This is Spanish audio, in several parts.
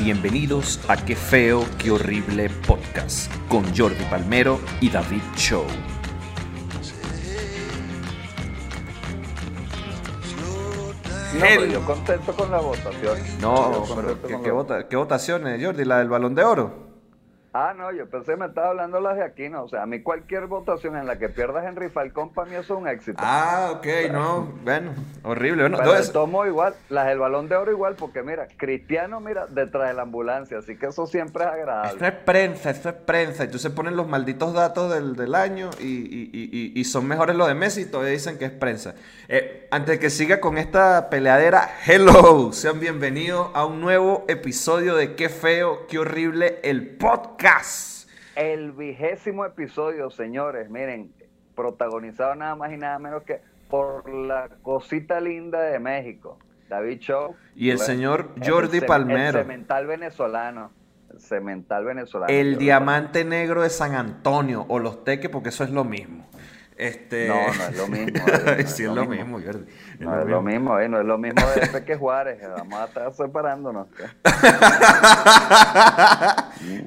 Bienvenidos a Qué Feo, Qué Horrible Podcast con Jordi Palmero y David Show. No, pero yo contento con la votación. No, pero ¿qué, qué vota- qué votaciones, Jordi? ¿La del Balón de Oro? Ah, no, yo pensé que me estaba hablando las de aquí, no. O sea, a mí cualquier votación en la que pierdas Henry Falcón, para mí eso es un éxito. Ah, ok, no, bueno, horrible. Bueno, Pero entonces- tomo igual, las del balón de oro igual, porque mira, Cristiano, mira, detrás de la ambulancia, así que eso siempre es Esto agradable. es prensa, esto es prensa. Y tú se ponen los malditos datos del, del año y, y- y- y- y son mejores los de Messi y todavía dicen que es prensa. Eh, antes de que siga con esta peleadera, hello, sean bienvenidos a un nuevo episodio de Qué feo, qué horrible, el podcast. El vigésimo episodio, señores, miren, protagonizado nada más y nada menos que por la cosita linda de México, David Show. Y el señor Jordi Palmero. El cemental venezolano. El cemental venezolano. El diamante negro de San Antonio o los teques, porque eso es lo mismo. Este... No, no es lo mismo, Jordi, no sí, es lo mismo, Jordi. Es No es lo mismo, eh, no es lo mismo de Peque Juárez. Vamos a estar separándonos.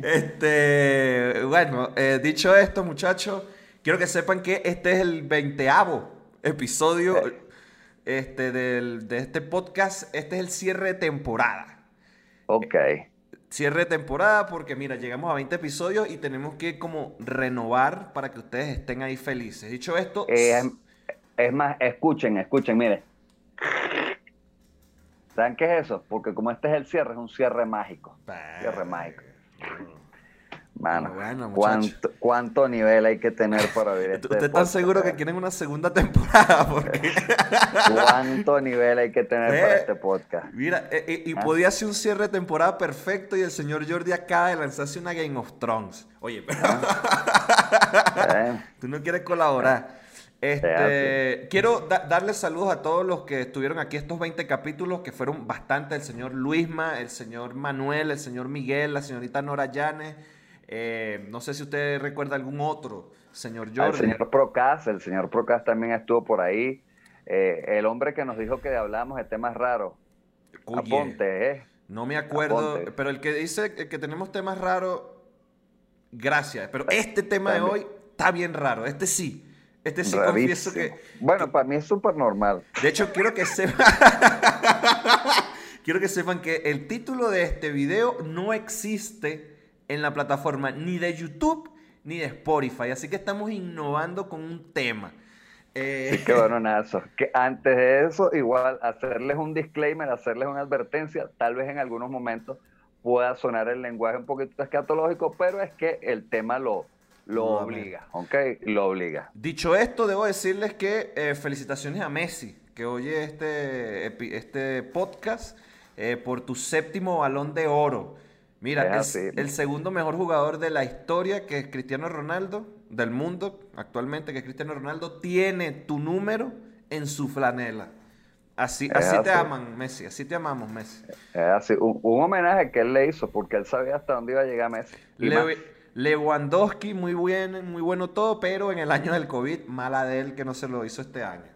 Este, bueno, eh, dicho esto, muchachos, quiero que sepan que este es el veinteavo episodio este, del- de este podcast. Este es el cierre de temporada. Ok. Cierre de temporada porque, mira, llegamos a 20 episodios y tenemos que como renovar para que ustedes estén ahí felices. Dicho esto, Eh, es, es más, escuchen, escuchen, miren. ¿Saben qué es eso? Porque como este es el cierre, es un cierre mágico. Cierre mágico. Mano, Bueno. ¿cuánto, ¿cuánto nivel hay que tener para ver este ¿Usted está seguro que eh? quieren una segunda temporada? Porque... ¿Cuánto nivel hay que tener para Eh, este podcast? Mira, eh, eh, y Ah. podía ser un cierre de temporada perfecto y el señor Jordi acaba de lanzarse una Game of Thrones. Oye, pero Eh, tú no quieres colaborar. Este, quiero da- darles saludos a todos los que estuvieron aquí estos 20 capítulos, que fueron bastante. El señor Luisma, el señor Manuel, el señor Miguel, la señorita Nora Llanes. Eh, no sé si usted recuerda algún otro, señor Al Jordi. señor Procas, el señor Procas también estuvo por ahí. Eh, el hombre que nos dijo que hablamos de temas raros. Oye, Aponte, ¿eh? No me acuerdo, Aponte. pero el que dice que tenemos temas raros, gracias. Pero este tema de hoy está bien raro. Este sí. Este sí confieso que. Bueno, para mí es súper normal. De hecho, quiero que sepan. quiero que sepan que el título de este video no existe en la plataforma ni de YouTube ni de Spotify. Así que estamos innovando con un tema. Eh, nada, eso. Que antes de eso, igual hacerles un disclaimer, hacerles una advertencia, tal vez en algunos momentos pueda sonar el lenguaje un poquito escatológico, pero es que el tema lo, lo No, obliga, ¿ok? Lo obliga. Dicho esto, debo decirles que eh, felicitaciones a Messi, que oye este, este podcast eh, por tu séptimo balón de oro. Mira, Es el segundo mejor jugador de la historia, que es Cristiano Ronaldo, del mundo actualmente, que es Cristiano Ronaldo, tiene tu número en su flanela. Así, así te aman, Messi, así te amamos, Messi. Es así, un, un homenaje que él le hizo, porque él sabía hasta dónde iba a llegar Messi. Lewandowski, muy bien, muy bueno todo, pero en el año del COVID, mala de él que no se lo hizo este año.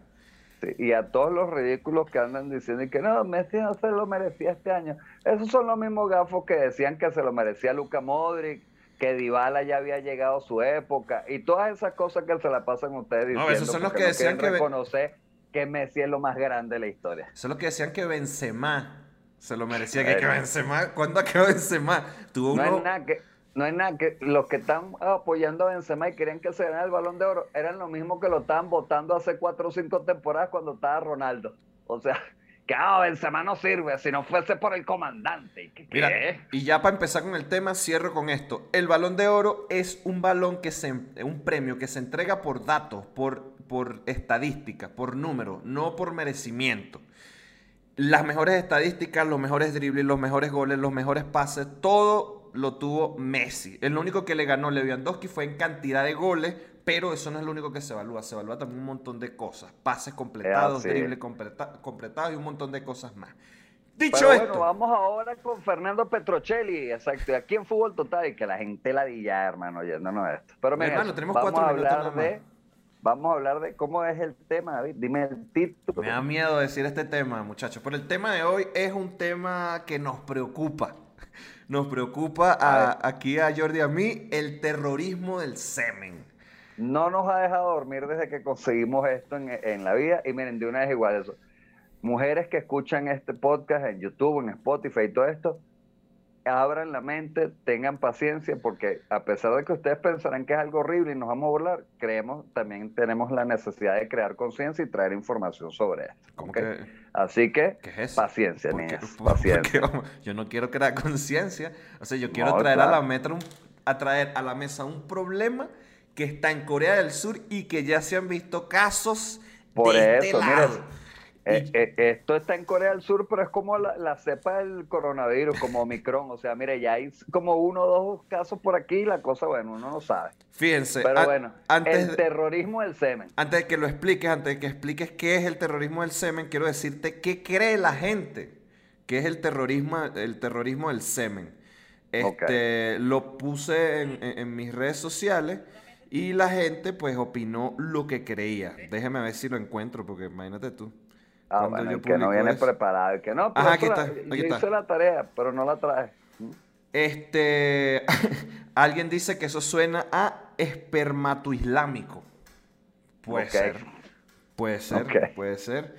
Sí, y a todos los ridículos que andan diciendo y que no, Messi no se lo merecía este año. Esos son los mismos gafos que decían que se lo merecía Luka Modric, que Dybala ya había llegado su época y todas esas cosas que se la pasan ustedes No, diciendo. esos son los que no decían que- reconocer que Messi es lo más grande de la historia. Eso es lo que decían que Benzema se lo merecía. Que, que. Benzema, ¿cuándo acabó Benzema? Tuvo No uno... es nada que no es nada que los que están apoyando a Benzema y querían que se ganara el Balón de Oro eran lo mismo que lo estaban votando hace cuatro o cinco temporadas cuando estaba Ronaldo. O sea, que ah, Benzema no sirve si no fuese por el comandante. ¿Qué, Mira, y ya para empezar con el tema, cierro con esto. El balón de oro es un balón que se, un premio que se entrega por datos, por, por estadísticas, por números, no por merecimiento. Las mejores estadísticas, los mejores dribles, los mejores goles, los mejores pases, todo lo tuvo Messi. El único que le ganó Lewandowski fue en cantidad de goles, pero eso no es lo único que se evalúa. Se evalúa también un montón de cosas. Pases completados, dribles completa- completados y un montón de cosas más. Dicho Pero esto, bueno, vamos ahora con Fernando Petrocelli, exacto. Y aquí en Fútbol Total, y que la gente la ya, hermano, oyéndonos esto. Pero mira, Hermano, tenemos vamos cuatro a minutos hablar nada de Vamos a hablar de cómo es el tema, David. Dime el título. Me da miedo decir este tema, muchachos. Pero el tema de hoy es un tema que nos preocupa. Nos preocupa a, aquí a Jordi y a mí el terrorismo del semen. No nos ha dejado dormir desde que conseguimos esto en, en la vida. Y miren, de una vez igual eso. Mujeres que escuchan este podcast en YouTube, en Spotify y todo esto, abran la mente, tengan paciencia, porque a pesar de que ustedes pensarán que es algo horrible y nos vamos a burlar, creemos, también tenemos la necesidad de crear conciencia y traer información sobre esto. Así que, paciencia, niñas, paciencia. yo no quiero crear conciencia, o sea, yo quiero traer, a la meta a traer a la mesa un problema que está en Corea del Sur y que ya se han visto casos Por de este eso, este eh, eh, esto está en Corea del Sur, pero es como la, cepa del coronavirus, como Omicron. O sea, mire, ya hay como uno o dos casos por aquí y la cosa, bueno, uno no sabe. Fíjense. Pero bueno, antes el terrorismo del semen. Antes de que lo expliques, antes de que expliques qué es el terrorismo del semen, quiero decirte qué cree la gente que es el terrorismo, el terrorismo del semen. Este, Lo puse en, en mis redes sociales. Y la gente pues opinó lo que creía. Déjeme ver si lo encuentro, porque imagínate tú. Ah, bueno, el que no viene preparado, el que no, pero aquí está, hice la tarea, pero no la traje. Este, alguien dice que eso suena a islámico. Puede ser. Puede ser, puede ser.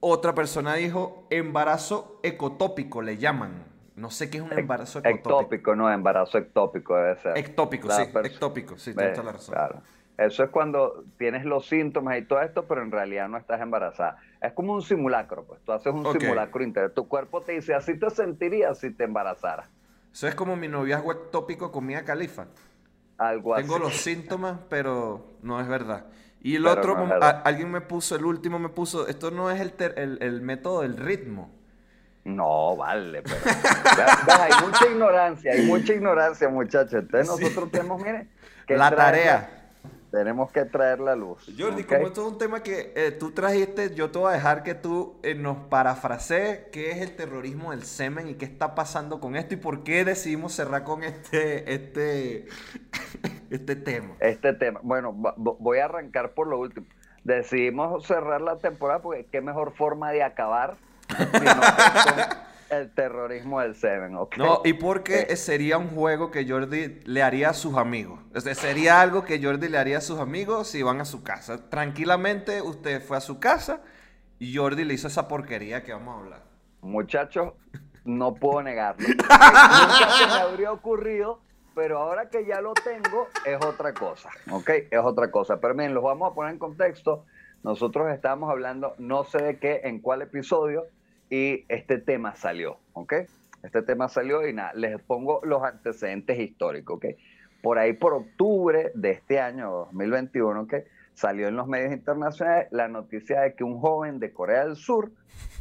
Otra persona dijo embarazo ecotópico, le llaman. No sé qué es un embarazo ecotópico. Ectópico, no, embarazo ectópico debe ser. Ectópico, sí, ectópico, sí, tienes toda la razón. Claro. Eso es cuando tienes los síntomas y todo esto, pero en realidad no estás embarazada. Es como un simulacro, pues tú haces un simulacro interno. Tu cuerpo te dice, así te sentirías si te embarazara. Eso es como mi noviazgo ectópico con Mia Califa. Algo Tengo los síntomas, pero no es verdad. Y el otro, alguien me puso, el último me puso, esto no es el, el, método del ritmo. No, vale, pero hay mucha ignorancia, hay mucha ignorancia, muchachos. Entonces nosotros tenemos, mire, que la tarea tenemos que traer la luz. Jordi, como esto es un tema que eh, tú trajiste, yo te voy a dejar que tú eh, nos parafrasees qué es el terrorismo del semen y qué está pasando con esto y por qué decidimos cerrar con este, este, este tema. Este tema. Bueno, voy a arrancar por lo último. Decidimos cerrar la temporada porque qué mejor forma de acabar el terrorismo del Seven, ¿ok? No, y porque eh. sería un juego que Jordi le haría a sus amigos. sería algo que Jordi le haría a sus amigos si van a su casa. Tranquilamente usted fue a su casa y Jordi le hizo esa porquería que vamos a hablar. Muchachos, no puedo negarlo. Nunca se me habría ocurrido, pero ahora que ya lo tengo, es otra cosa, ¿ok? Es otra cosa. Pero miren, los vamos a poner en contexto. Nosotros estábamos hablando, no sé de qué, en cuál episodio, y este tema salió, ¿ok? Este tema salió y nada, les pongo los antecedentes históricos, ¿ok? Por ahí por octubre de este año 2021, ¿ok? Salió en los medios internacionales la noticia de que un joven de Corea del Sur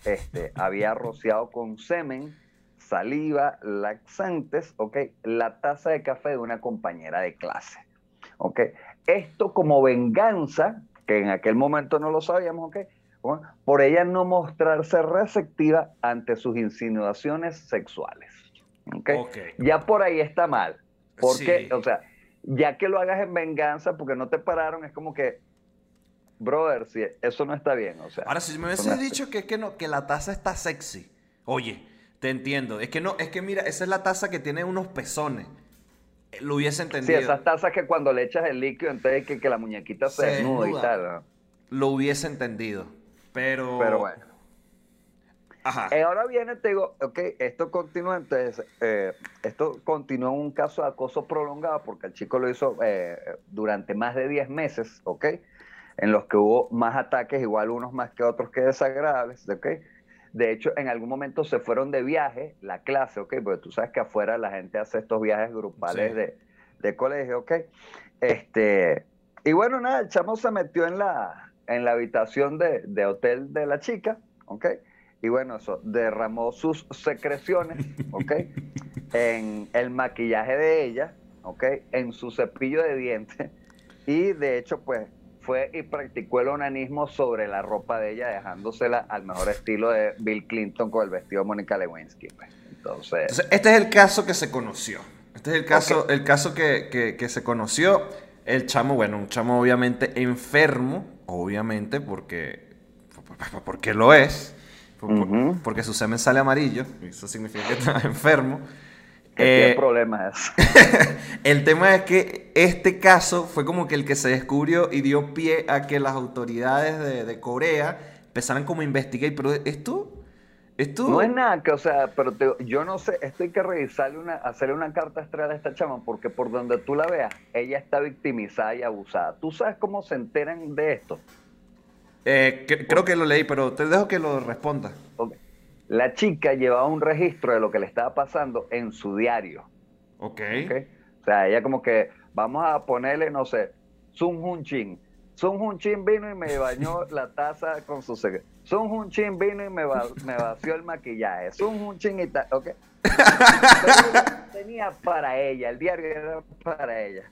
este, había rociado con semen, saliva, laxantes, ¿ok? La taza de café de una compañera de clase, ¿ok? Esto como venganza, que en aquel momento no lo sabíamos, ¿ok? Por ella no mostrarse receptiva ante sus insinuaciones sexuales. ¿okay? Ya por ahí está mal. Porque, o sea, ya que lo hagas en venganza porque no te pararon, es como que, brother, si eso no está bien. O sea, Ahora, si me hubieses dicho que, que, no, que la taza está sexy, oye, te entiendo. Es que no, es que mira, esa es la taza que tiene unos pezones. Lo hubiese entendido. Sí, esas tazas que cuando le echas el líquido, entonces que, que la muñequita se, desnuda, y tal. Lo hubiese entendido. Pero. Pero bueno. Ajá. Eh, ahora viene, te digo, ok, esto continúa, entonces, eh, esto continúa un caso de acoso prolongado porque el chico lo hizo eh, durante más de 10 meses, ok, en los que hubo más ataques, igual unos más que otros que desagradables, ok. De hecho, en algún momento se fueron de viaje, la clase, ok, porque tú sabes que afuera la gente hace estos viajes grupales de, de colegio, ok. Este, y bueno, nada, el chamo se metió en la, en la habitación de, hotel de la chica, ¿ok? Y bueno, eso derramó sus secreciones, ¿ok? en el maquillaje de ella, ¿ok? En su cepillo de dientes. Y de hecho, pues fue y practicó el onanismo sobre la ropa de ella, dejándosela al mejor estilo de Bill Clinton con el vestido de Mónica Lewinsky. Pues. Entonces, este es el caso que se conoció. Este es el caso, el caso que, que se conoció. El chamo, bueno, un chamo obviamente enfermo, obviamente porque, porque lo es, porque su semen sale amarillo, eso significa que está enfermo. Que Eh, problemas. El tema es que este caso fue como que el que se descubrió y dio pie a que las autoridades de, de Corea empezaran como a investigar. Pero esto, esto... No es nada que, o sea, pero te- yo no sé, esto hay que revisarle una, hacerle una carta astral a esta chama, porque por donde tú la veas, ella está victimizada y abusada. ¿Tú sabes cómo se enteran de esto? Eh, cre- creo que lo leí, pero te dejo que lo responda. La chica llevaba un registro de lo que le estaba pasando en su diario. Ok. ¿ok? O sea, ella como que, vamos a ponerle, no sé, Sun Hun Chin. Sun Hun Chin vino y me bañó la taza con su secreto. Sun Hun Chin vino y me, va- me vació el maquillaje. Sun Hun Chin y tal, ¿ok? Pero ella tenía para ella, el diario era para ella.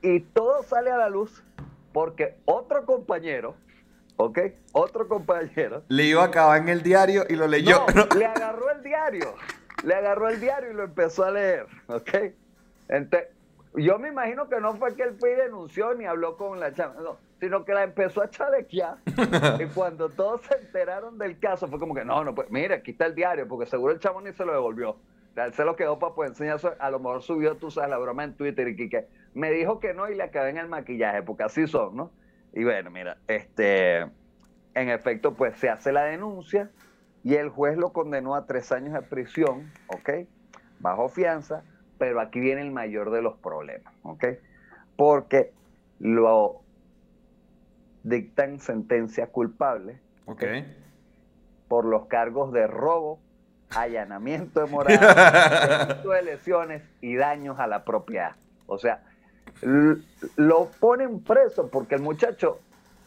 Y todo sale a la luz porque otro compañero, ¿ok? Otro compañero Le iba a acabar en el diario y lo leyó. no, le agarró el diario. Le agarró el diario y lo empezó a leer. ¿Ok? Entonces, yo me imagino que no fue que él fue y denunció ni habló con la chama, no, sino que la empezó a chalequear. y cuando todos se enteraron del caso, fue como que, no, no, pues mira, aquí está el diario, porque seguro el chamo ni se lo devolvió. O sea, él se lo quedó para pues enseñarse. A lo mejor subió, tú sabes, la broma en Twitter y que me dijo que no y le acabé en el maquillaje, porque así son, ¿no? Y bueno, mira, este, en efecto, pues se hace la denuncia y el juez lo condenó a tres años de prisión, ¿ok? Bajo fianza, pero aquí viene el mayor de los problemas, ¿ok? Porque lo dictan sentencia culpable Ok. por los cargos de robo, allanamiento de morada, delito de lesiones y daños a la propiedad. O sea, lo ponen preso porque el muchacho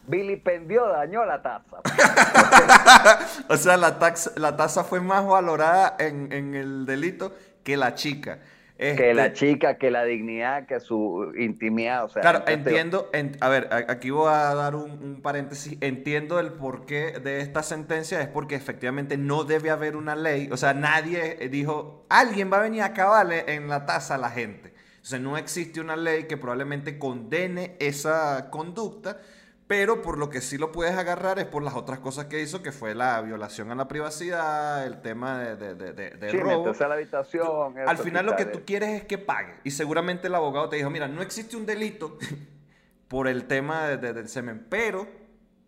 vilipendió, dañó la taza. O sea, la, taxa, la tasa fue más valorada en, en el delito que la chica. Que Este, la chica, que la dignidad, que su intimidad, o sea, Claro, entonces, entiendo, en- a ver, aquí voy a dar un, un paréntesis, entiendo el porqué de esta sentencia, es porque efectivamente no debe haber una ley, o sea, nadie eh, dijo, alguien va a venir a acabarle en la tasa a la gente. O sea, no existe una ley que probablemente condene esa conducta, pero por lo que sí lo puedes agarrar es por las otras cosas que hizo, que fue la violación a la privacidad, el tema de, de, de- de- de sí, robo. meterse a la habitación. Al final lo que tú quieres es que pague. Y seguramente el abogado te dijo, mira, no existe un delito por el tema de- de- del semen, pero,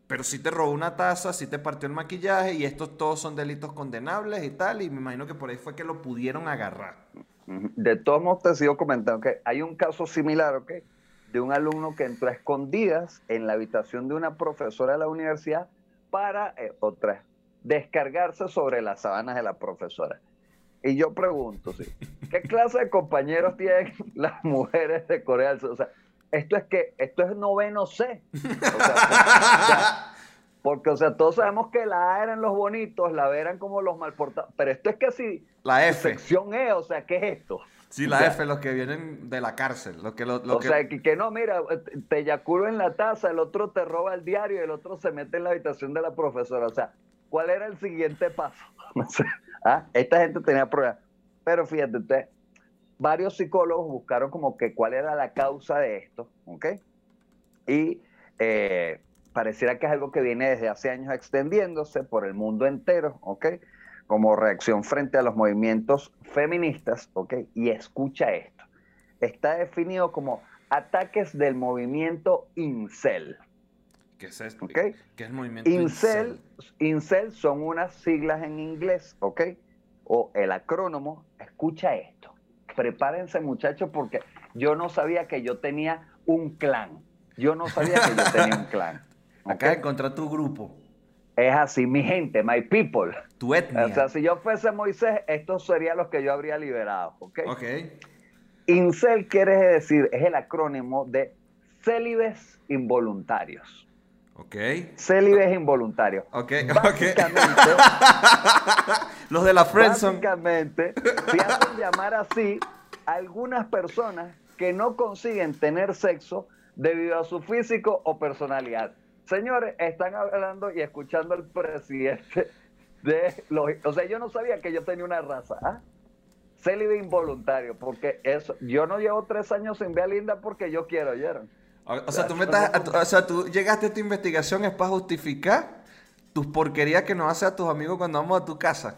pero sí te robó una taza, sí te partió el maquillaje y estos todos son delitos condenables y tal. Y me imagino que por ahí fue que lo pudieron agarrar. De todos modos, te sigo comentando que hay un caso similar, ¿ok? De un alumno que entró a escondidas en la habitación de una profesora de la universidad para, eh, otra, descargarse sobre las sábanas de la profesora. Y yo pregunto, ¿sí? ¿qué clase de compañeros tienen las mujeres de Corea del Sur? O sea, esto es que, esto es noveno C. O sea, o sea, porque, o sea, todos sabemos que la A eran los bonitos, la B eran como los malportados, pero esto es que si La F. sección E, o sea, ¿qué es esto? Sí, O la sea, F, los que vienen de la cárcel. Los que, lo, lo o que... sea, que, que no, mira, te- eyacuro en la taza, el otro te roba el diario y el otro se mete en la habitación de la profesora. O sea, ¿cuál era el siguiente paso? Ah, Esta gente tenía problemas. Pero fíjate, usted, varios psicólogos buscaron como que cuál era la causa de esto, ¿ok? Y eh, pareciera que es algo que viene desde hace años extendiéndose por el mundo entero, ¿ok? Como reacción frente a los movimientos feministas, ¿ok? Y escucha esto. Está definido como ataques del movimiento incel. ¿Qué es esto? ¿Qué es el movimiento Incel, incel son unas siglas en inglés, ¿ok? O el acrónimo. Escucha esto. Prepárense, muchachos, porque yo no sabía que yo tenía un clan. Yo no sabía que yo tenía un clan. Acá encontrar tu grupo, Es así, mi gente, my people. tu etnia. O sea, si yo fuese Moisés, estos serían los que yo habría liberado, ¿ok? ok. Incel quiere decir, es el acrónimo de célibes involuntarios. Ok. Célibes involuntarios. Ok, Básicamente, Los de la Friendzone. básicamente se hacen llamar así a algunas personas que no consiguen tener sexo debido a su físico o personalidad. Señores, están hablando y escuchando al presidente de los... O sea, yo no sabía que yo tenía una raza. ¿ah? Célibe involuntario, porque eso, yo no llevo tres años sin ver a Linda porque yo quiero, ¿oyeron? O, o sea, tú a tu- o sea, tú llegaste a tu investigación es para justificar tus porquerías que nos haces a tus amigos cuando vamos a tu casa.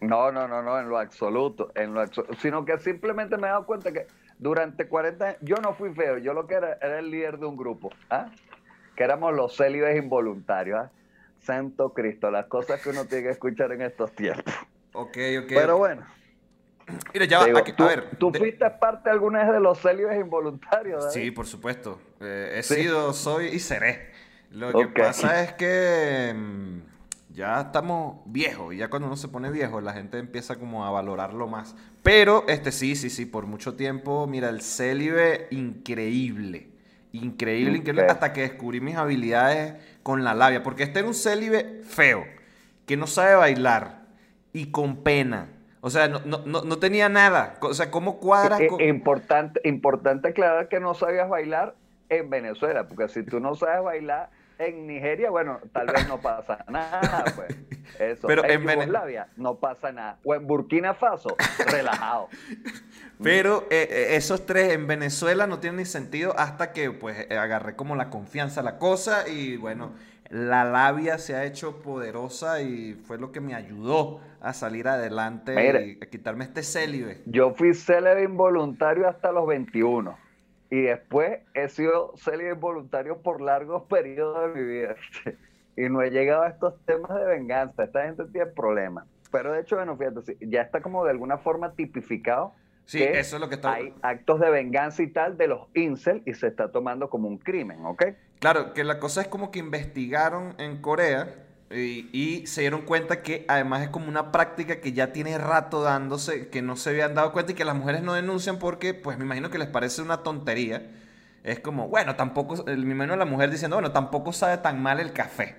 No, no, no, no, en lo absoluto, en lo absoluto. Sino que simplemente me he dado cuenta que durante 40 años, yo no fui feo, yo lo que era era el líder de un grupo, ¿ah? Que éramos los célibes involuntarios. ¿ah? Santo Cristo, las cosas que uno tiene que escuchar en estos tiempos. Ok, ok. Pero bueno. Mira, ya Digo, aquí- ¿tú, a ver. ¿tú de- fuiste parte alguna vez de los célibes involuntarios? David? Sí, por supuesto. Eh, he Sí. sido, soy y seré. Lo que pasa es que mm, ya estamos viejos. y Ya cuando uno se pone viejo, la gente empieza como a valorarlo más. Pero, este sí, sí, sí, por mucho tiempo, mira, el célibe, increíble. Increíble, increíble, hasta que descubrí mis habilidades con la labia. Porque este era un célibe feo, que no sabe bailar y con pena. O sea, no, no, no, no tenía nada. O sea, ¿cómo cuadras? Eh, con- importante, importante aclarar que no sabías bailar en Venezuela, porque si tú no sabes bailar en Nigeria, bueno, tal vez no pasa nada, pues. Eso. Pero en en Vene- Yugoslavia no pasa nada. O en Burkina Faso, relajado. Pero eh, eh, esos tres en Venezuela no tienen ni sentido hasta que pues agarré como la confianza a la cosa y bueno, la labia se ha hecho poderosa y fue lo que me ayudó a salir adelante y a quitarme este célibe. Yo fui célebre involuntario hasta los 21. Y después he sido célebre involuntario por largos periodos de mi vida. Y no he llegado a estos temas de venganza. Esta gente tiene problemas. Pero de hecho, bueno, fíjate, ya está como de alguna forma tipificado Sí, que eso es lo que está... hay actos de venganza y tal de los incel y se está tomando como un crimen, ¿ok? Claro, que la cosa es como que investigaron en Corea y, y se dieron cuenta que además es como una práctica que ya tiene rato dándose, que no se habían dado cuenta y que las mujeres no denuncian porque, pues me imagino que les parece una tontería. Es como, bueno, tampoco, me imagino la mujer diciendo, bueno, tampoco sabe tan mal el café.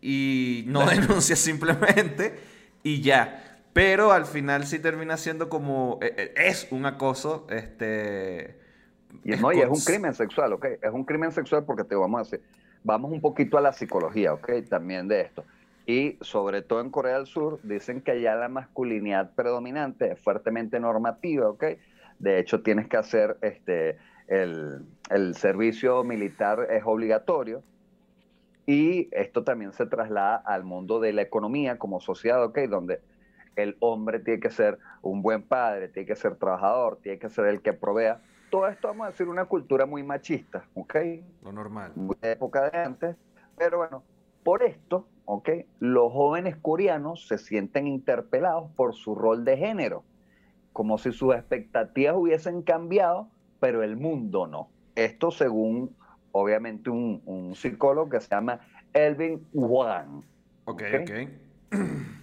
Y no denuncia simplemente y ya. Pero al final sí termina siendo como, eh, eh, es un acoso, este... Y, no, y es un crimen sexual, ¿ok? Es un crimen sexual porque te vamos a decir, vamos un poquito a la psicología, ¿ok? También de esto. Y sobre todo en Corea del Sur dicen que allá la masculinidad predominante es fuertemente normativa, ¿ok? De hecho, tienes que hacer este, el, el servicio militar es obligatorio. Y esto también se traslada al mundo de la economía como sociedad, ¿ok? Donde el hombre tiene que ser un buen padre, tiene que ser trabajador, tiene que ser el que provea. Todo esto, vamos a decir, una cultura muy machista, ¿ok? Lo normal. De época de antes. Pero bueno, por esto, ¿ok? Los jóvenes coreanos se sienten interpelados por su rol de género, como si sus expectativas hubiesen cambiado, pero el mundo no. Esto según, obviamente, un, un psicólogo que se llama Elvin Wang. Ok, Ok. ok.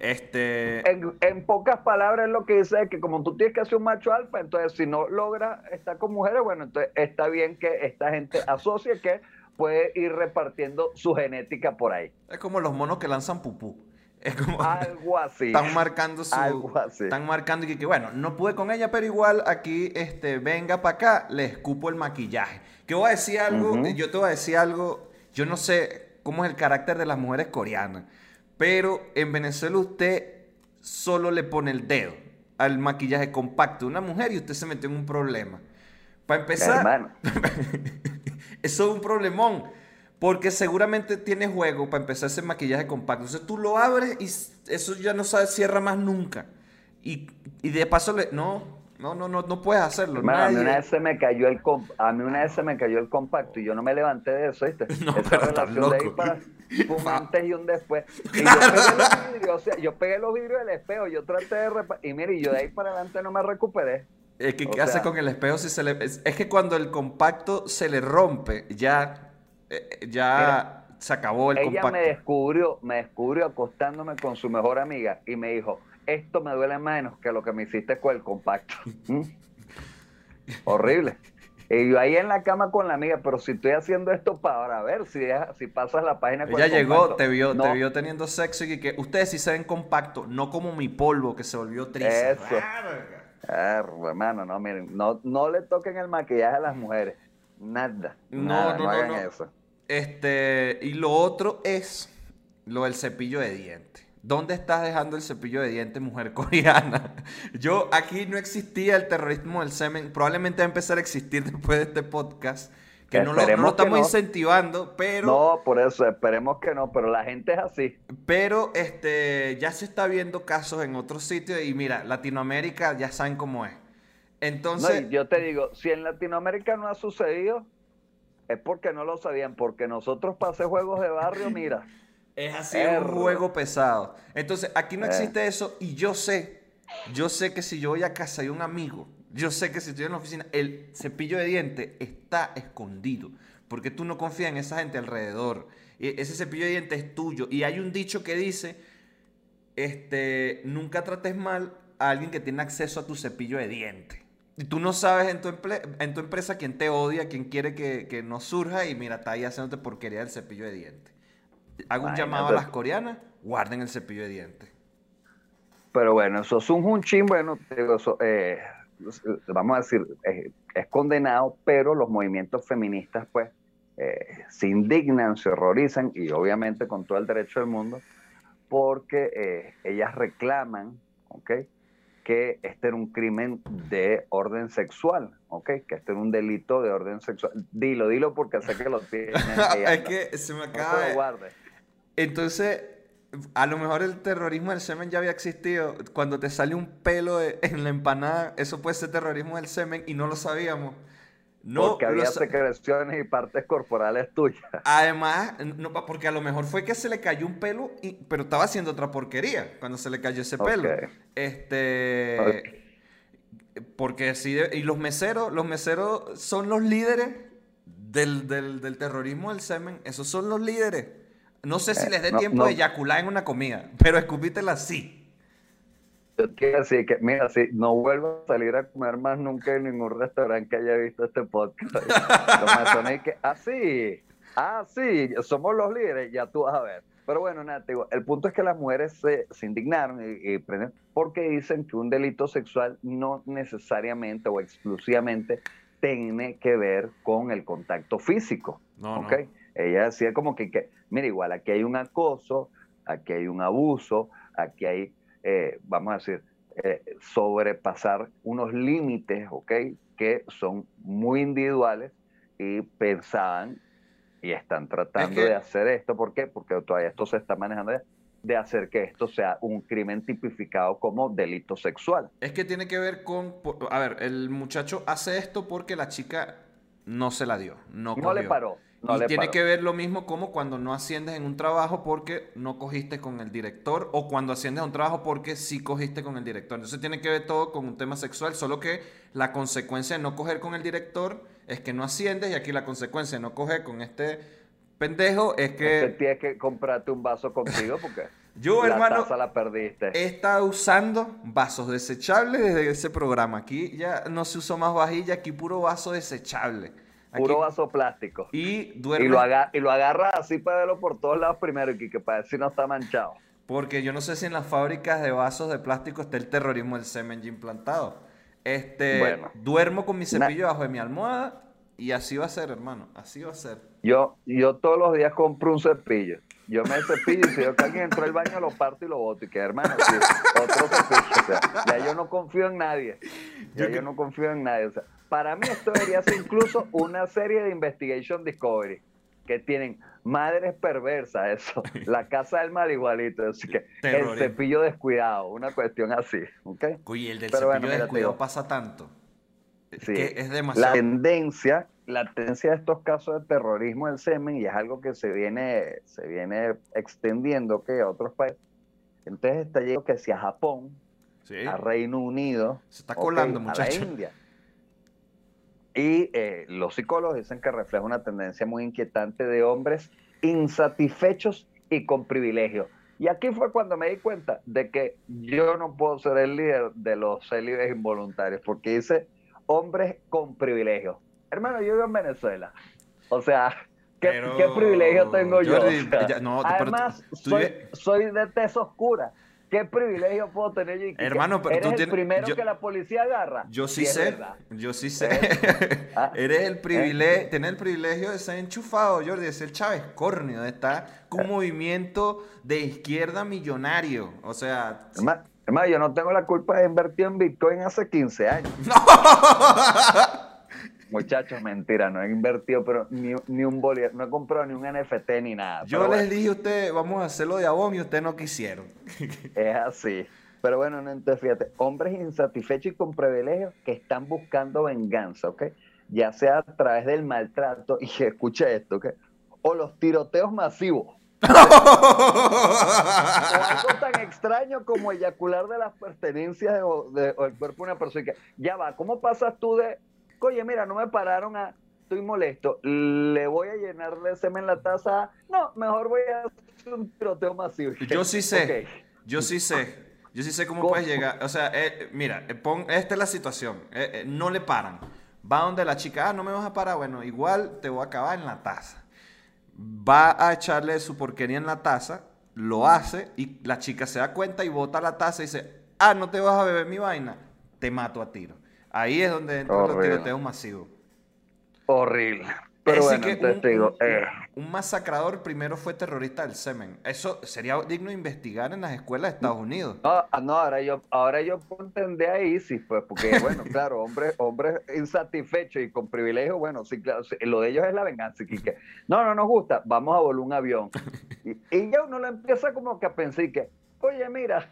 Este... En, en pocas palabras, lo que dice es que como tú tienes que ser un macho alfa, entonces si no logras estar con mujeres, bueno, entonces está bien que esta gente asocie que puede ir repartiendo su genética por ahí. Es como los monos que lanzan pupú. Es como... Algo así. Están marcando su... Algo así. Están marcando y que, que, bueno, no pude con ella, pero igual aquí, este, venga para acá, le escupo el maquillaje. Que voy a decir algo, Ujú. yo te voy a decir algo, yo no sé cómo es el carácter de las mujeres coreanas, pero en Venezuela usted solo le pone el dedo al maquillaje compacto de una mujer y usted se metió en un problema. Para empezar, eso es un problemón. Porque seguramente tiene juego para empezar ese maquillaje compacto. Entonces tú lo abres y eso ya no se cierra más nunca. Y, y de paso, le, no, no, no, no, no puedes hacerlo. a mí una vez se me cayó el comp- a mí una vez se me cayó el compacto y yo no me levanté de eso, ¿viste? No, Esa pero relación de ahí loco. para un antes y un después. Y yo pegué los vidrios, o sea, yo pegué los vidrios del espejo, yo traté de repa- y mire, y yo de ahí para adelante no me recuperé. Es que, ¿qué hace con el espejo si se le... Es, es que cuando el compacto se le rompe, ya, eh, ya se acabó el Ella compacto. me descubrió, me descubrió acostándome con su mejor amiga y me dijo, esto me duele menos que lo que me hiciste con el compacto. ¿Mm? Horrible. Y yo ahí en la cama con la amiga, pero si estoy haciendo esto para ver si, deja- si pasas la página con Ella el llegó, compacto. te vio, te vio teniendo sexo y que ustedes sí se ven compacto, no como mi polvo que se volvió triste. Eso. Ah, hermano, no, miren, no, no le toquen el maquillaje a las mujeres. Nada. No, nada, no, no, no, hagan no. eso. Este, y lo otro es lo del cepillo de dientes. ¿Dónde estás dejando el cepillo de dientes, mujer coreana? Yo, aquí no existía el terrorismo del semen. Probablemente va a empezar a existir después de este podcast. Que no lo, no lo estamos incentivando, pero... No, por eso, esperemos que no, pero la gente es así. Pero este, ya se está viendo casos en otros sitios y mira, Latinoamérica ya saben cómo es. Entonces... yo te digo, si en Latinoamérica no ha sucedido, es porque no lo sabían, porque nosotros pasé juegos de barrio, mira. Es así, es un juego pesado. Entonces, aquí no eh. existe eso y yo sé, yo sé que si yo voy a casa de un amigo, yo sé que si estoy en la oficina, el cepillo de diente está escondido, porque tú no confías en esa gente alrededor. Ese cepillo de diente es tuyo. Y hay un dicho que dice, este, nunca trates mal a alguien que tiene acceso a tu cepillo de diente. Y tú no sabes en tu, en tu empresa quién te odia, quién quiere que, que no surja y mira, está ahí haciéndote porquería del cepillo de diente hago un llamado a las coreanas, guarden el cepillo de dientes. Pero bueno, eso es un chin, bueno, eh, vamos a decir, es condenado, pero los movimientos feministas, pues, eh, se indignan, se horrorizan, y obviamente con todo el derecho del mundo, porque eh, ellas reclaman, ¿ok? que este era un crimen de orden sexual, ¿ok? Que este era un delito de orden sexual. Dilo, dilo porque sé que lo tienes. es que se me acaba de... Entonces, a lo mejor el terrorismo del semen ya había existido. Cuando te sale un pelo en la empanada, eso puede ser terrorismo del semen y no lo sabíamos. No, porque había secreciones y partes corporales tuyas. Además, no, porque a lo mejor fue que se le cayó un pelo, y, pero estaba haciendo otra porquería cuando se le cayó ese pelo. Este. Porque sí, y los meseros, los meseros son los líderes del, del terrorismo del semen. Esos son los líderes. No sé si eh, les dé tiempo de eyacular en una comida, pero escupítela sí. Yo quiero decir que, mira, si no vuelvo a salir a comer más nunca en ningún restaurante que haya visto este podcast. me que, ah, sí, ah, sí, somos los líderes, ya tú vas a ver. Pero bueno, nada, el punto es que las mujeres se, indignaron y, porque dicen que un delito sexual no necesariamente o exclusivamente tiene que ver con el contacto físico. No, ¿okay? no. Ella decía como que, que, mira, igual aquí hay un acoso, aquí hay un abuso, aquí hay, eh, vamos a decir, eh, sobrepasar unos límites, ¿ok? Que son muy individuales y pensaban y están tratando de hacer esto. ¿Por qué? Porque todavía esto se está manejando de hacer que esto sea un crimen tipificado como delito sexual. Es que tiene que ver con, a ver, el muchacho hace esto porque la chica no se la dio, no, no le paró y tiene que ver lo mismo como cuando no asciendes en un trabajo porque no cogiste con el director o cuando asciendes a un trabajo porque sí cogiste con el director. Entonces tiene que ver todo con un tema sexual, solo que la consecuencia de no coger con el director es que no asciendes y aquí la consecuencia de no coger con este pendejo es que... tienes que comprarte un vaso contigo porque... Yo, la hermano, la perdiste. he estado usando vasos desechables desde ese programa. Aquí ya no se usó más vajilla, aquí puro vaso desechable. Puro vaso plástico. Y duerme. Y lo, agarra, y lo agarra así para verlo por todos lados primero, y que para ver si no está manchado. Porque yo no sé si en las fábricas de vasos de plástico está el terrorismo del semen implantado. Este, duermo con mi cepillo bajo de mi almohada y así va a ser, hermano. Así va a ser. Yo, yo todos los días compro un cepillo. Yo me cepillo y si veo que alguien entró al baño, lo parto y lo boto. Y que, hermano, otro cepillo. O sea, ya yo no confío en nadie. Ya yo, no confío en nadie. O sea, para mí esto debería ser incluso una serie de Investigation Discovery que tienen madres perversas, eso, la casa del mal igualito, así que el cepillo descuidado, una cuestión así, ¿ok? Uy, el del cepillo descuidado pasa tanto. Sí, es demasiado. La tendencia, la tendencia de estos casos de terrorismo del semen, y es algo que se viene, se viene extendiendo que a otros países. Entonces está llegando que si a Japón, a Reino Unido, se está colando, okay, a la India. Y eh, los psicólogos dicen que refleja una tendencia muy inquietante de hombres insatisfechos y con privilegios. Y aquí fue cuando me di cuenta de que yo no puedo ser el líder de los célibes involuntarios, porque dice hombres con privilegios. Hermano, yo vivo en Venezuela. O sea, ¿qué, privilegio tengo yo? además, soy, soy de tez oscura. ¿Qué privilegio puedo tener yo? Hermano, pero ¿Eres tú el primero que la policía agarra? Yo sí, sé, yo sí sé. Ah, eres el ¿Eh? privilegio, tener el privilegio de ser enchufado, Jordi, de ser Chávez Cornio, de estar con un eh. movimiento de izquierda millonario. O sea... Hermano, yo no tengo la culpa de invertir en Bitcoin hace 15 años. Muchachos, mentira, no he invertido, pero ni, ni un bolívar, no he comprado ni un NFT ni nada. Yo les bueno, dije a ustedes, vamos a hacerlo de abón y ustedes no quisieron. Es así. Pero bueno, no, entonces fíjate, hombres insatisfechos y con privilegios que están buscando venganza, ¿ok? Ya sea a través del maltrato, y escucha esto, ¿ok? O los tiroteos masivos. o algo tan extraño como eyacular de las pertenencias de- o, de- o el cuerpo de una persona. ya va, ¿cómo pasas tú de, oye, mira, no me pararon a, estoy molesto, le voy a llenar de semen la taza? No, mejor voy a hacer un tiroteo masivo. Yo sí sé. Yo sí sé. Yo sí sé cómo, ¿Cómo? puedes llegar. O sea, eh, mira, eh, pon, esta es la situación. Eh, eh, no le paran. Va donde la chica, ah, no me vas a parar. Bueno, igual te voy a acabar en la taza. Va a echarle su porquería en la taza, lo hace y la chica se da cuenta y bota la taza y dice, ah, no te vas a beber mi vaina, te mato a tiro. Ahí es donde entran los Horrible. tiroteos masivos. Horrible. Pero bueno, que un, digo, eh, un masacrador primero fue terrorista del semen. Eso sería digno de investigar en las escuelas de Estados Unidos. no, ah, no, ahora yo, ahora yo entendí a ISIS, pues, porque bueno, claro, hombres, hombres insatisfechos y con privilegios, bueno, sí, claro, sí, lo de ellos es la venganza, y que no, no nos gusta, vamos a volar un avión. Y, y ya uno le empieza como que a pensar y que, oye, mira,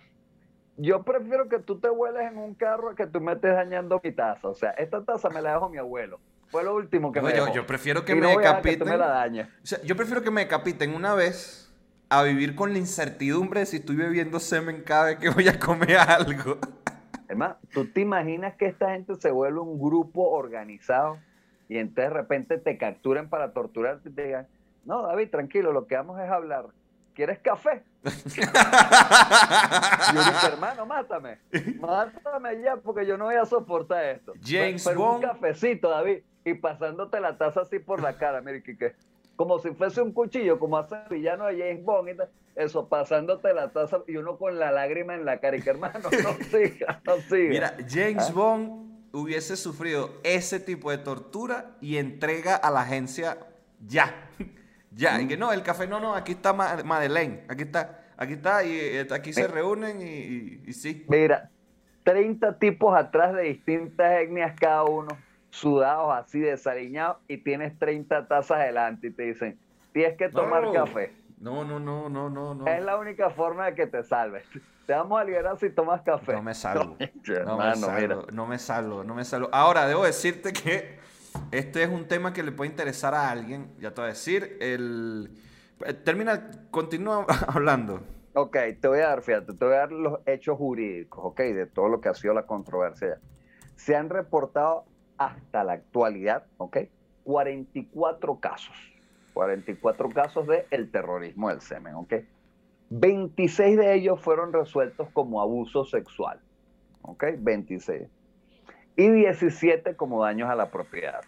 yo prefiero que tú te vueles en un carro a que tú me estés dañando mi taza. O sea, esta taza me la dejó mi abuelo. Fue lo último que No, me yo, dejó. yo prefiero que Y me no que tú decapiten. me la dañes. O sea, yo prefiero que me decapiten una vez a vivir con la incertidumbre de si estoy bebiendo semen cada vez que voy a comer algo. Además, ¿tú te imaginas que esta gente se vuelve un grupo organizado y entonces de repente te capturen para torturarte y te digan, no, David, tranquilo, lo que vamos es hablar. ¿Quieres café? Yo dije, hermano, mátame. Mátame ya porque yo no voy a soportar esto. James Pero Bond. un cafecito, David, y pasándote la taza así por la cara, mire, que, que- como si fuese un cuchillo, como hace el villano de James Bond, y tal, eso, pasándote la taza y uno con la lágrima en la cara, y que hermano, no siga, no siga. Mira, James Ah. Bond hubiese sufrido ese tipo de tortura y entrega a la agencia ya. Ya. Y que no, el café, no, no, aquí está Ma- Madeleine. Aquí está. Aquí está y eh, aquí se reúnen y, y- y sí. Mira, 30 tipos atrás de distintas etnias cada uno, sudados así, desaliñados, y tienes 30 tazas delante y te dicen, tienes que tomar No. café. No, no, no, no, no, no. Es la única forma de que te salves. Te vamos a liberar si tomas café. No me salvo. No me mira. salvo, no me salvo, no me salvo. Ahora, debo decirte que este es un tema que le puede interesar a alguien. Ya te voy a decir, el... eh, Termina, continúa hablando. Ok, te voy a dar, fíjate, te voy a dar los hechos jurídicos, ok, de todo lo que ha sido la controversia. Se han reportado hasta la actualidad, ok, 44 casos. 44 casos de terrorismo del semen, ok. 26 de ellos fueron resueltos como abuso sexual, ok, 26. Y 17 como daños a la propiedad.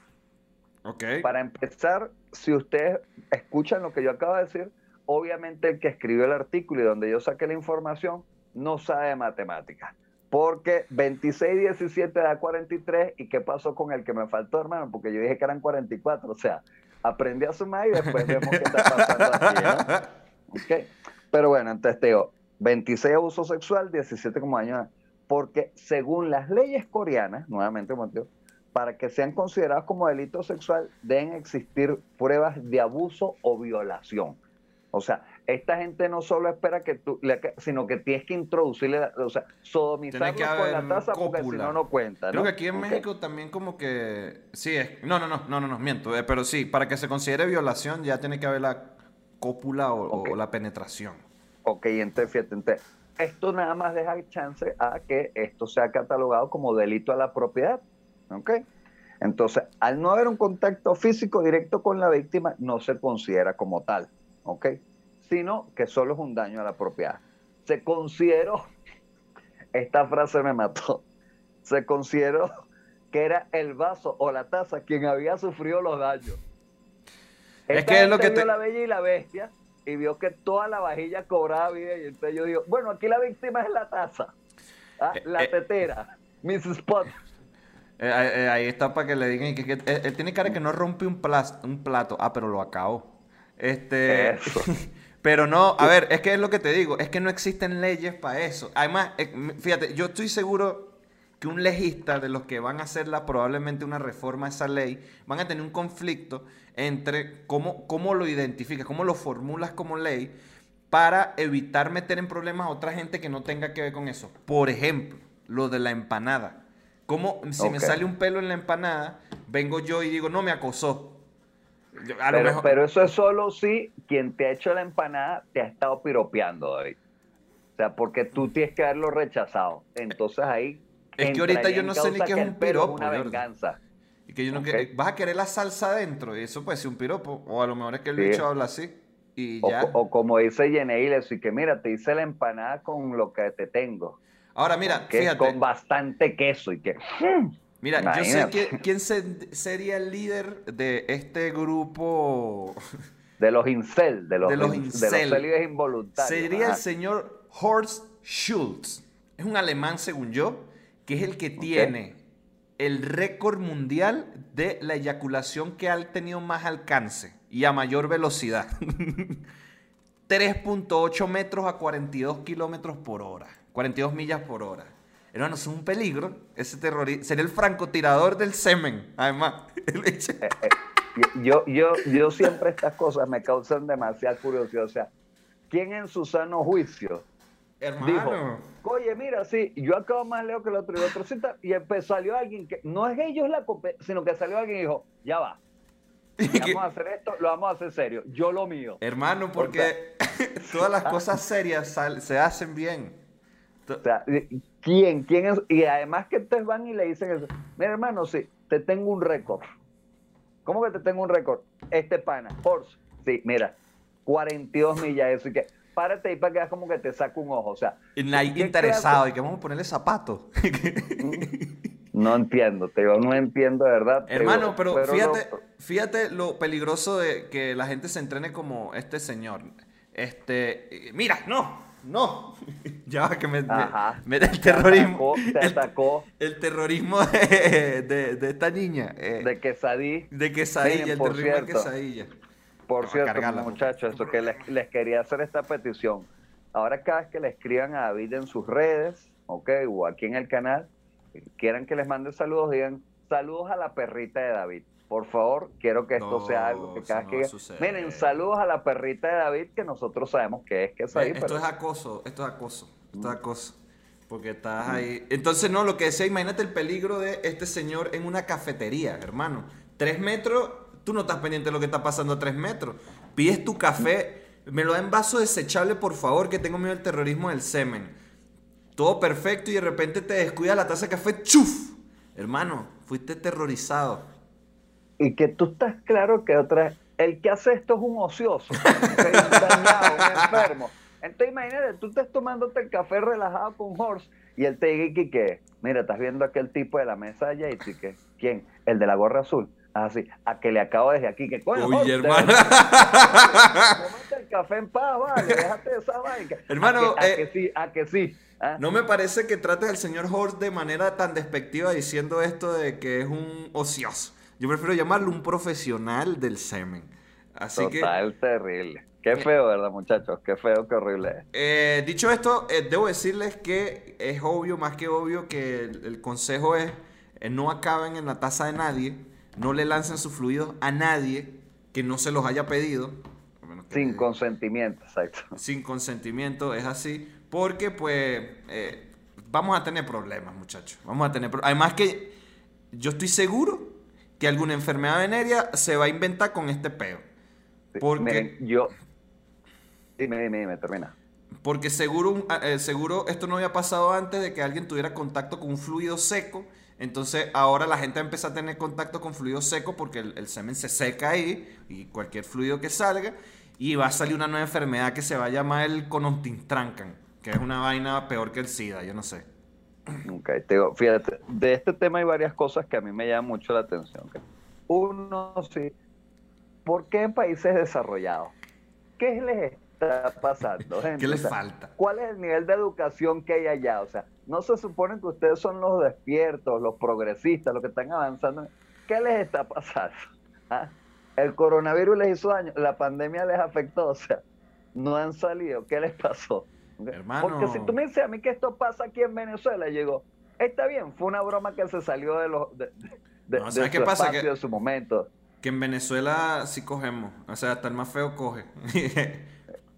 Ok. Para empezar, si ustedes escuchan lo que yo acabo de decir, obviamente el que escribió el artículo y donde yo saqué la información no sabe matemáticas. Porque 26 y 17 da 43. ¿Y qué pasó con el que me faltó, hermano? Porque yo dije que eran 44. O sea, aprendí a sumar y después vemos qué está pasando aquí. ¿no? Ok. Pero bueno, entonces te digo, 26 abuso sexual, 17 como daño. Porque según las leyes coreanas, nuevamente digo, para que sean considerados como delito sexual, deben existir pruebas de abuso o violación. O sea, esta gente no solo espera que tú, sino que tienes que introducirle, o sea, sodomizarlo con la taza porque si no, no cuenta. Creo ¿no? que aquí en. México también como que... Sí, es... No, no, no, no, no, no, miento. eh, pero sí, para que se considere violación ya tiene que haber la cópula o, o la penetración. Ok, entonces fíjate, entonces, esto nada más deja chance a que esto sea catalogado como delito a la propiedad. ¿Ok? Entonces, al no haber un contacto físico directo con la víctima, no se considera como tal. ¿Ok? Sino que solo es un daño a la propiedad. Se consideró, esta frase me mató, se consideró que era el vaso o la taza quien había sufrido los daños. Es que es lo que te- la bella y la bestia y vio que toda la vajilla cobraba vida y entonces yo digo, bueno, aquí la víctima es la taza, Ah, Eh, la eh. tetera, Miss Spot. Eh, eh, eh, ahí está para que le digan que, que- él, tiene cara que no rompe un, plas- un plato. Ah, pero lo acabó. Este... Eso. Pero no, a ver, es que es lo que te digo, es que no existen leyes para eso. Además, fíjate, yo estoy seguro que un legista de los que van a hacer la, probablemente una reforma a esa ley, van a tener un conflicto entre cómo, cómo lo identificas, cómo lo formulas como ley para evitar meter en problemas a otra gente que no tenga que ver con eso. Por ejemplo, lo de la empanada. Como si me sale un pelo en la empanada, vengo yo y digo, no, me acosó. pero, eso es solo si quien te ha hecho la empanada te ha estado piropeando, David. O sea, porque tú tienes que haberlo rechazado. Entonces ahí. Es que ahorita yo no sé ni qué es un piropo. una venganza. Y que yo no vas a querer la salsa adentro, y eso puede ser un piropo. O a lo mejor es que el bicho habla así. Y o, ya. o, como dice Yeneil, y que mira, te hice la empanada con lo que te tengo. Ahora mira, fíjate. Con bastante queso y que. Hmm, mira, yo sé quién sería el líder de este grupo. De los incel, de los, de los, involuntarios. Sería el señor Horst Schultz. Es un alemán, según yo, que es el que tiene el récord mundial de la eyaculación que ha tenido más alcance y a mayor velocidad. 3.8 metros a 42 kilómetros por hora. 42 millas por hora. Hermano, es un peligro. Ese terrorista. Sería el francotirador del semen, además. Eh, eh, yo, yo, yo siempre estas cosas me causan demasiada curiosidad. O sea, ¿quién en su sano juicio Hermano. dijo, oye, mira, sí, yo acabo más leo que el otro y el otro y empezó, salió alguien que no es ellos la sino que salió alguien y dijo, ya va. Vamos a hacer esto, lo vamos a hacer serio. Yo lo mío. Hermano, porque todas las cosas serias se hacen bien. O sea, ¿quién? ¿Quién es? Y además que ustedes van y le dicen eso. Mira, hermano, sí, te tengo un récord. ¿Cómo que te tengo un récord? Este pana, Horse. Sí, mira, 42 millas, eso y que párate ahí para que veas como que te saca un ojo. O sea, interesado y que vamos a ponerle zapatos. No entiendo, te digo, no entiendo de verdad. Hermano, pero, fíjate, fíjate lo peligroso de que la gente se entrene como este señor. Este, mira, no, no. ya que me, me, el terrorismo. Te atacó. El, terrorismo de, esta niña. Eh, de quesadilla. De quesadilla, el terrorismo de quesadilla. Por cierto, muchachos, eso que les, les, quería hacer esta petición. Ahora cada vez que le escriban a David en sus redes, ok, o aquí en el canal, quieran que les mande saludos, digan saludos a la perrita de David. Por favor, quiero que esto sea algo que cada que Miren, saludos a la perrita de David que nosotros sabemos que es que es ahí. Esto es acoso, esto es acoso, esto es acoso. Porque estás ahí. Entonces, no, lo que decía, imagínate el peligro de este señor en una cafetería, hermano. Tres metros, tú no estás pendiente de lo que está pasando a tres metros. Pides tu café, me lo da en vaso desechable, por favor, que tengo miedo del terrorismo del semen todo perfecto y de repente te descuida la taza de café, ¡chuf! Hermano, fuiste terrorizado. Y que tú estás claro que otra el que hace esto es un ocioso, un dañado, un enfermo. Entonces imagínate, tú estás tomándote el café relajado con Horse y él te dice mira, estás viendo aquel tipo de la mesa allá y que, ¿quién? El de la gorra azul. Así, ah, a que le acabo desde aquí, que coño, Uy, hermano. el café en paz, vale, déjate esa vaina. Hermano, a que, eh, sí, a que sí. ¿Ah? No me parece que trates al señor Horst de manera tan despectiva diciendo esto de que es un ocioso. Yo prefiero llamarlo un profesional del semen. Así Total, terrible. Qué feo, ¿verdad, muchachos? Qué feo, qué horrible. Eh, dicho esto, eh, debo decirles que es obvio, más que obvio, que el, consejo es eh, no acaben en la taza de nadie, no le lancen sus fluidos a nadie que no se los haya pedido. Sin consentimiento, exacto. Sin consentimiento, es así. Porque pues eh, vamos a tener problemas, muchachos. Vamos a tener Además que yo estoy seguro que alguna enfermedad venérea se va a inventar con este peo. Porque... yo... Dime, dime, dime, termina. Porque seguro, eh, seguro esto no había pasado antes de que alguien tuviera contacto con un fluido seco. Entonces ahora la gente empieza a tener contacto con fluido seco porque el, el, semen se seca ahí y cualquier fluido que salga. Y va a salir una nueva enfermedad que se va a llamar el conontintrancan que es una vaina peor que el SIDA, yo no sé. Ok, fíjate, de este tema hay varias cosas que a mí me llaman mucho la atención. Uno, sí, ¿por qué en países desarrollados? ¿Qué les está pasando? ¿Qué les falta? ¿Cuál es el nivel de educación que hay allá? O sea, no se supone que ustedes son los despiertos, los progresistas, los que están avanzando. ¿Qué les está pasando? ¿Ah? El coronavirus les hizo daño, la pandemia les afectó, o sea, no han salido. ¿Qué les pasó? Hermano. Porque si tú me dices a mí que esto pasa aquí en Venezuela, llegó, Está bien, fue una broma que se salió de los de, de, No, de ¿sabes su qué pasa? espacio, Que- de su momento. Que en Venezuela sí cogemos. O sea, hasta el más feo coge.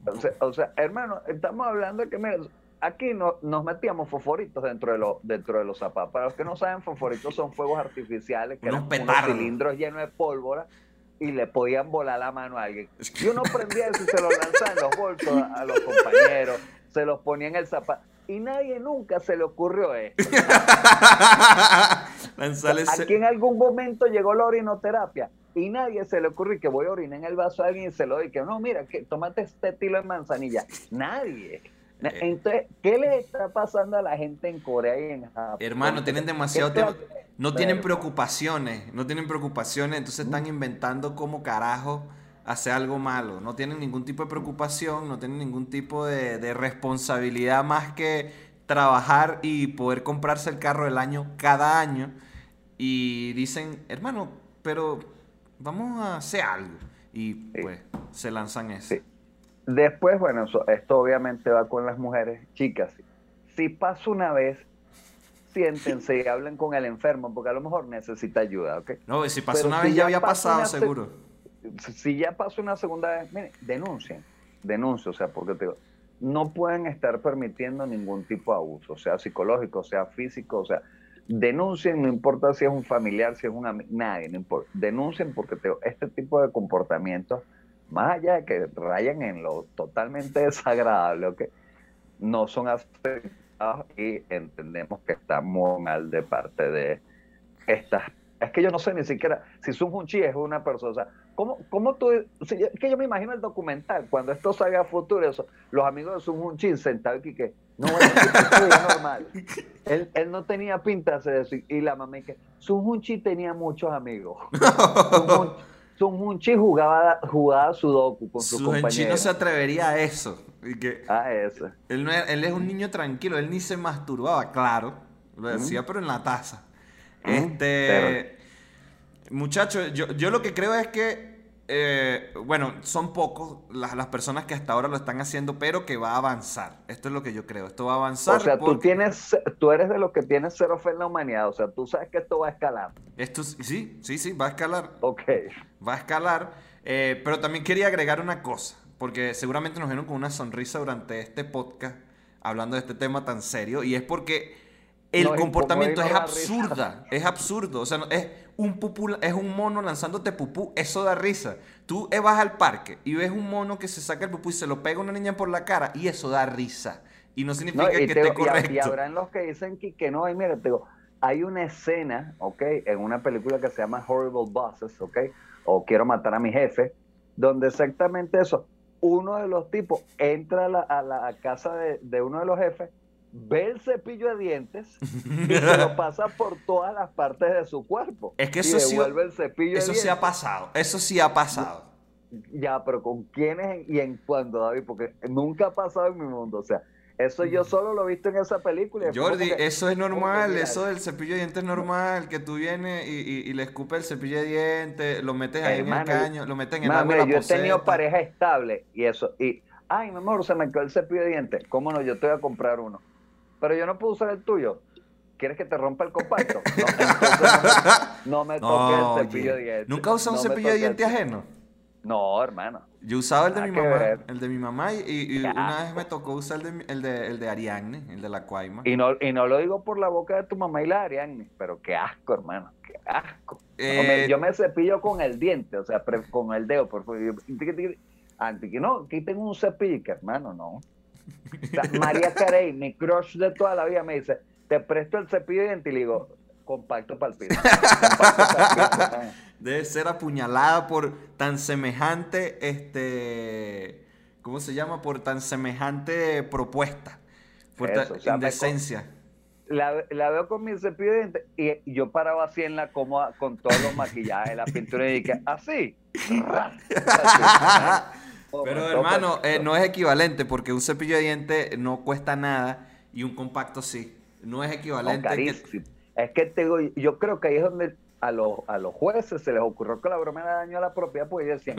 O sea, o sea, hermano, estamos hablando de que mira, aquí no, nos metíamos fosforitos dentro de, los dentro de los zapatos. Para los que no saben, fosforitos son fuegos artificiales que Unos eran unos cilindros llenos de pólvora y le podían volar la mano a alguien. Y uno prendía eso y se los lanzaba en los bolsos a, a los compañeros, se los ponía en el zapato. Y nadie nunca se le ocurrió esto. Aquí en algún momento llegó la orinoterapia y nadie se le ocurrió que voy a orinar en el vaso a alguien y se lo doy. Que no, mira, que tómate este estilo de manzanilla. Nadie. Na- Eh. Entonces, ¿qué le está pasando a la gente en Corea y en Japón? Hermano, tienen demasiado ¿Qué tema. clase- No tienen preocupaciones, no tienen preocupaciones, entonces están inventando cómo carajo hacer algo malo. No tienen ningún tipo de preocupación, no tienen ningún tipo de, de responsabilidad más que trabajar y poder comprarse el carro del año cada año. Y dicen, hermano, pero vamos a hacer algo. Y pues se lanzan eso. Sí. Después, bueno, eso- esto obviamente va con las mujeres. Chicas, si pasa una vez, siéntense y hablen con el enfermo, porque a lo mejor necesita ayuda, ¿ok? No, si pasó Pero una si vez ya había pasado, seguro. si ya pasó una segunda vez, miren, denuncien, denuncien, o sea, porque te digo, no pueden estar permitiendo ningún tipo de abuso, sea psicológico, sea físico, o sea, denuncien, no importa si es un familiar, si es un amigo, nadie, no importa, denuncien porque te digo, este tipo de comportamientos, más allá de que rayan en lo totalmente desagradable, ¿ok? no son aceptados y entendemos que está muy mal de parte de estas es que yo no sé ni siquiera si Sun Junchi es una persona. O sea, ¿cómo, cómo tú.? si es que yo me imagino el documental, cuando esto salga a futuro, eso, los amigos de Sun Junchi sentados aquí que. No, bueno, esto es normal. Él, él no tenía pinta de eso. Y, la mamá que. Sun Junchi tenía muchos amigos. Sun Sun Junchi jugaba, jugaba Sudoku con sus Su Genchi no compañeros. se atrevería a eso. Y que Ah, eso. él, no era- él es un niño tranquilo, él ni se masturbaba, claro. Lo decía, pero en la taza. Mm, Este. Muchachos, yo, yo lo que creo es que. Eh, bueno, son pocos las, las personas que hasta ahora lo están haciendo, pero que va a avanzar. Esto es lo que yo creo. Esto va a avanzar. O sea, tú tienes, tú eres de los que tienes cero fe en la humanidad. O sea, tú sabes que esto va a escalar. Esto sí, sí, sí, va a escalar. Ok. va a escalar. eh, pero también quería agregar una cosa, porque seguramente nos vieron con una sonrisa durante este podcast hablando de este tema tan serio, y es porque el No, como es absurda, es absurdo, o sea, no- es un pupú, es un mono lanzándote pupú, eso da risa. Tú eh, vas al parque y ves un mono que se saca el pupú y se lo pega a una niña por la cara, y eso da risa. Y no significa No, y, que te esté y correcto. y habrán los que dicen que, que no. Y mira, te digo, hay una escena, ¿ok? En una película que se llama Horrible Bosses, ¿ok? O Quiero matar a mi jefe, donde exactamente eso. Uno de los tipos entra a la, a la casa de, de uno de los jefes, ve el cepillo de dientes y se lo pasa por todas las partes de su cuerpo. Es que y eso sí- devuelve el cepillo Eso de sí ha pasado, eso sí ha pasado. Ya, pero ¿con quiénes y en cuándo, David? Porque nunca ha pasado en mi mundo. O sea, eso yo solo lo he visto en esa película. y Jordi, que- eso es normal, eso del cepillo de dientes es normal, que tú vienes y, y- y le escupes el cepillo de dientes, lo metes ahí en el caño, lo metes en el agua yo he tenido pareja estable y eso. Y, ay, mi amor, se me quedó el cepillo de dientes. ¿Cómo no? Yo te voy a comprar uno. Pero yo no puedo usar el tuyo. ¿Quieres que te rompa el compacto? No, no me, no me toques No, el cepillo de oye, dientes. ¿Nunca No un cepillo de dientes ajeno? No, hermano. Yo usaba el de mi mamá, ver. el de mi mamá y, una vez me tocó usar el de, el de, el de Ariadne, el de la Cuaima. Y no, y no lo digo por la boca de tu mamá y la Ariadne, pero qué asco, hermano. Qué asco. Me- Eh, yo me cepillo con el diente, o sea, pre- con el dedo, por favor. Antes que no, aquí tengo un cepillo, que hermano, no. O sea, María Carey, mi crush de toda la vida, me dice, te presto el cepillo de diente y le digo, compacto para el piso. Debe ser apuñalada por tan semejante, este, ¿cómo se llama? Por tan semejante propuesta, por Eso, ta- indecencia. La, la veo con mi cepillo de dientes y, y yo paraba así en la cómoda con todos los maquillajes, la pintura y dije, así. Pero hermano, eh, no es equivalente porque un cepillo de dientes no cuesta nada y un compacto sí. No es No, equivalente. que-. Es que te digo, yo creo que ahí es donde a los, a los jueces se les ocurrió que la broma era daño a la propiedad, pues ellos decían,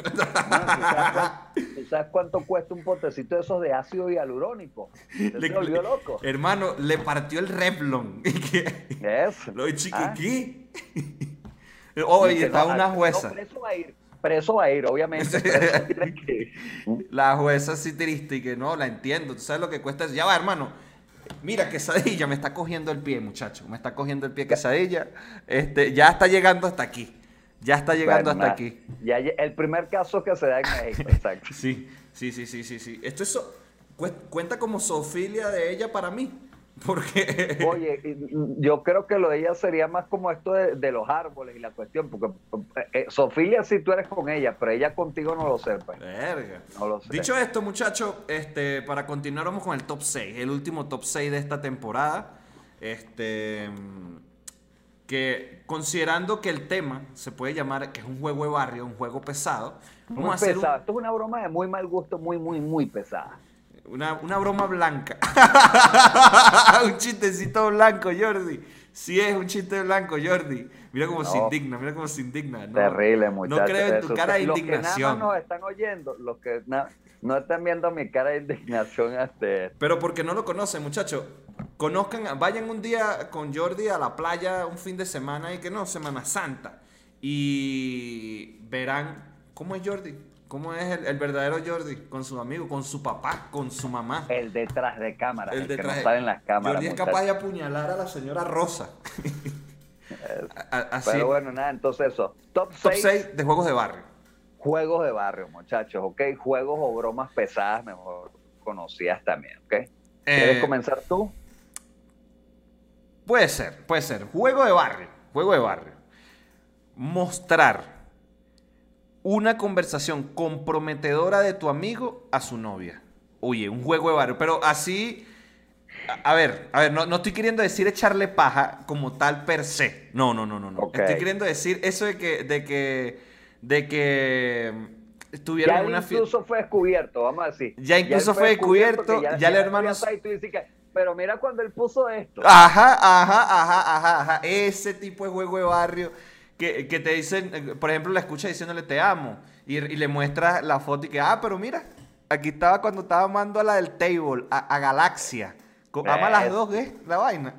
"Mano, ¿tú, sabes tú sabes cuánto cuesta un potecito de esos de ácido hialurónico? ¿Te Le- volvió loco? Hermano, le partió el Revlon. Eso. Lo chico, Ah. Oye, Dice, está no, una no, jueza. preso va a ir, preso va a ir, obviamente. que. La jueza sí triste y que no, la entiendo. ¿Tú sabes lo que cuesta? Ya va, hermano. Mira, quesadilla, me está cogiendo el pie, muchacho. Me está cogiendo el pie quesadilla. Este, ya está llegando hasta aquí. Ya está llegando Bueno, hasta aquí. Ya, el primer caso que se da en México, exacto. Sí, sí, sí, sí, sí, sí. Esto es so- cuenta como zoofilia de ella para mí. Porque. Oye, yo creo que lo de ella sería más como esto de, de los árboles y la cuestión, porque eh, eh, Sofía sí tú eres con ella, pero ella contigo no lo sé, pues. Verga. No lo sé. Dicho esto, muchachos, este, para continuar vamos con el top 6, el último top 6 de esta temporada. Este, que considerando que el tema se puede llamar que es un juego de barrio, un juego pesado, Muy vamos a hacer un- pesado. Esto es una broma de muy mal gusto, muy, muy, muy pesada. Una, una broma blanca. un chistecito blanco, Jordi. Sí es un chiste blanco, Jordi. Mira cómo se No. indigna, mira cómo se indigna. No, Terrible, muchachos. No creo en tu cara de los que nada indignación. más nos están oyendo, los que no están viendo mi cara de indignación esto. Pero porque no lo conocen, muchachos. Conozcan, vayan un día con Jordi a la playa un fin de semana y que no, Semana Santa. Y verán cómo es Jordi, cómo es el, el verdadero Jordi, con su amigo, con su papá, con su mamá. El detrás de cámara, el, El que no de- sale en las cámaras. Jordi es muchachos. capaz de apuñalar a la señora Rosa. A-. Pero bueno, nada, entonces eso. Top Top 6 6 de juegos de barrio. juegos de barrio, muchachos, ¿ok? Juegos o bromas pesadas, mejor conocidas también, ¿ok? ¿Quieres Eh, comenzar tú? Puede ser, puede ser. Juego de barrio. Juego de barrio. Mostrar una conversación comprometedora de tu amigo a su novia. Oye, un juego de barrio. Pero así. A, a ver, a ver, no, no estoy queriendo decir echarle paja como tal per se. No, no, no, no, no. Estoy queriendo decir eso de que. de que. de que mm, estuvieron Ya en una fiesta. incluso fue descubierto, vamos a decir. Ya incluso fue descubierto, que ya el hermano- ya y tú dices que, pero mira cuando él puso esto. Ajá, ajá, ajá, ajá, ajá. Ese tipo de juego de barrio que, que te dicen, eh, por ejemplo, la escucha diciéndole te amo y, y le muestras la foto y que, ah, pero mira, aquí estaba cuando estaba amando a la del table, a, a Galaxia. Co- Ama a las dos, ¿eh? La vaina.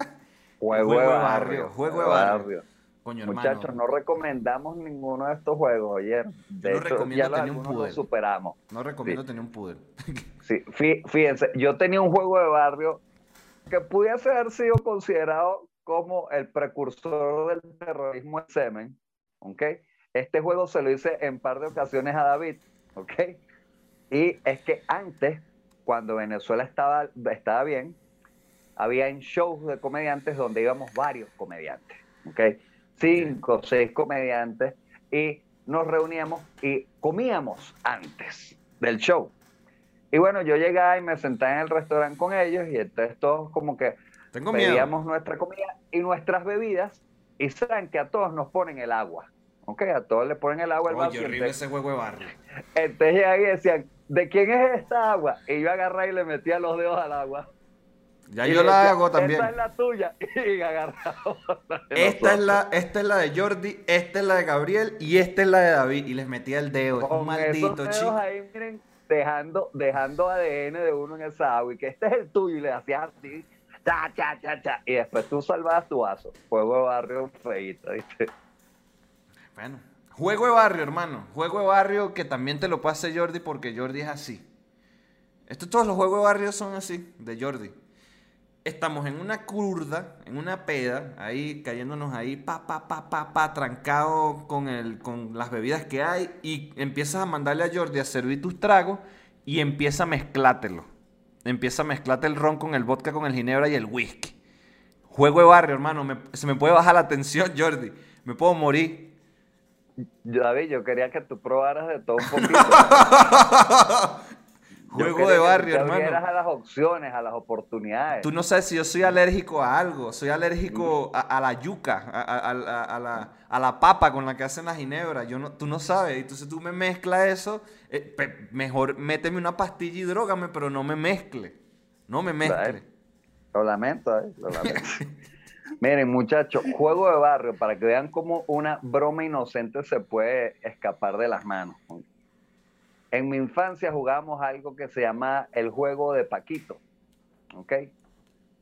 Juego, Juego de barrio. barrio, juego de barrio. Coño, hermano. Muchachos, no recomendamos ninguno de estos juegos, oye. De no hecho, recomiendo ya tener un los superamos. No recomiendo Sí. tener un pudel. Sí, fí- fíjense, yo tenía un juego de barrio que pudiese haber sido considerado como el precursor del terrorismo en semen, ¿ok? Este juego se lo hice en par de ocasiones a David, ¿ok? Y es que antes, cuando Venezuela estaba, estaba bien, había en shows de comediantes donde íbamos varios comediantes, ¿ok? Cinco, seis comediantes, y nos reuníamos y comíamos antes del show. Y bueno, yo llegaba y me sentaba en el restaurante con ellos y entonces todos como que Tengo miedo. pedíamos nuestra comida y nuestras bebidas y saben que a todos nos ponen el agua. ¿Ok? A todos le ponen el agua al y horrible ese juego de barrio. entonces y decían, ¿de quién es esta agua? Y yo agarraba y le metía los dedos al agua. Ya Y yo la decía, hago también. Esta es la tuya. Y agarraba Esta es, la, esta es la de Jordi, esta es la de Gabriel y esta es la de David. Y les metía el dedo. Es un Con esos maldito dedos chico. ahí, miren, dejando, dejando ADN de uno en esa agua y que este es el tuyo y le hacías así, cha, cha, cha, cha, y después tú salvabas tu vaso. Fuego de barrio feíto, ¿viste? Bueno, juego de barrio, hermano. Juego de barrio que también te lo pase Jordi porque Jordi es así. Esto, todos los juegos de barrio son así, de Jordi. Estamos en una curda, en una peda, ahí cayéndonos ahí, pa, pa, pa, pa, pa, trancado con, el, con las bebidas que hay y empiezas a mandarle a Jordi a servir tus tragos y empieza a mezclátelo. Empieza a mezclarte el ron con el vodka, con el ginebra y el whisky. Juego de barrio, hermano. me- se me puede bajar la tensión, Jordi. Me puedo morir. David, yo quería que tú probaras de todo un poquito. Juego de barrio, te hermano. a las opciones, a las oportunidades. Tú no sabes si yo soy alérgico a algo. Soy alérgico a, a la yuca, a, a- la, a la papa con la que hacen la ginebra. Yo no, tú no sabes. Entonces tú me mezclas eso. eh, mejor méteme una pastilla y drógame, pero no me mezcle. No me mezcle. Lo lamento, ¿eh? Lo lamento. Miren, muchachos, juego de barrio, para que vean cómo una broma inocente se puede escapar de las manos. En mi infancia jugábamos algo que se llama el juego de Paquito. ¿Ok?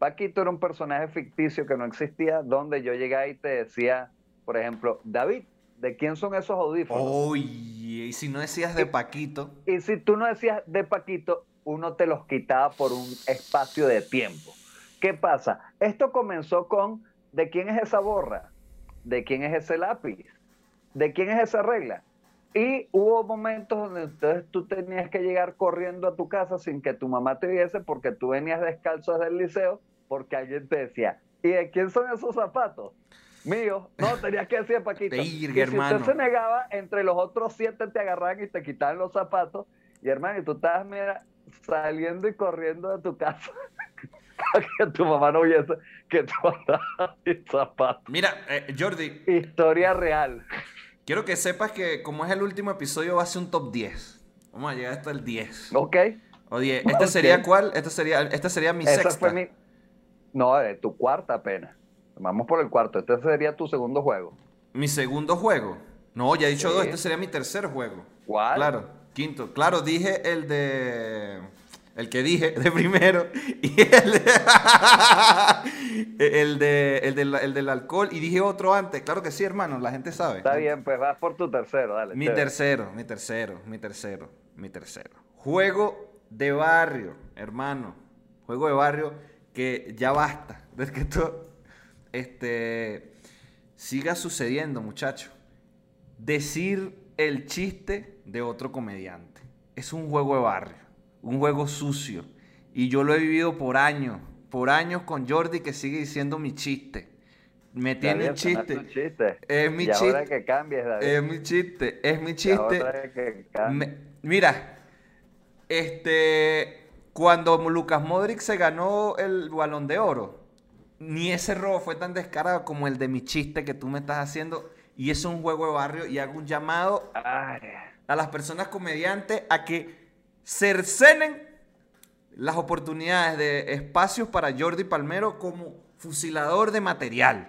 Paquito era un personaje ficticio que no existía, donde yo llegaba y te decía, por ejemplo, David, ¿de quién son esos audífonos? Oye, y si no decías de Paquito. Y si tú no decías de Paquito, uno te los quitaba por un espacio de tiempo. ¿Qué pasa? Esto comenzó con ¿de quién es esa borra? ¿De quién es ese lápiz? ¿De quién es esa regla? Y hubo momentos donde entonces tú tenías que llegar corriendo a tu casa sin que tu mamá te viese porque tú venías descalzo desde el liceo porque alguien te decía, ¿y de quién son esos zapatos? Míos. No, tenías que decir Paquito. y si usted se negaba, entre los otros siete te agarraban y te quitaban los zapatos. Y hermano, y tú estabas mira, saliendo y corriendo de tu casa que tu mamá no viese que tú andabas sin zapatos. Mira, eh, Jordi. Historia real. Quiero que sepas que como es el último episodio va a ser un top 10. Vamos a llegar hasta el 10. Ok. O 10. ¿Este sería cuál? Este sería, este sería mi Esa sexta. Fue mi... No, de tu cuarta apenas. Vamos por el cuarto. Este sería tu segundo juego. ¿Mi segundo juego? No, ya he dicho dos. Este sería mi tercer juego. ¿Cuál? Claro, quinto. Claro, dije el de el que dije de primero, y el, de, el, del, alcohol, y dije otro antes. Claro que sí, hermano, la gente sabe. Está bien, pues vas por tu tercero, dale. Mi tercero, mi tercero, mi tercero, mi tercero. Juego de barrio, hermano. Juego de barrio que ya basta de que esto este, siga sucediendo, muchacho. Decir el chiste de otro comediante. Es un juego de barrio un juego sucio. Y yo lo he vivido por años, por años con Jordi que sigue diciendo mi chiste. Me tiene chiste. chiste. Es mi chiste. Ahora que cambies, David. Es mi chiste, es mi chiste. mira, este, cuando Lucas Modric se ganó el balón de oro, ni ese robo fue tan descarado como el de mi chiste que tú me estás haciendo. Y es un juego de barrio y hago un llamado a las personas comediantes a que cercenen las oportunidades de espacios para Jordi Palmero como fusilador de material.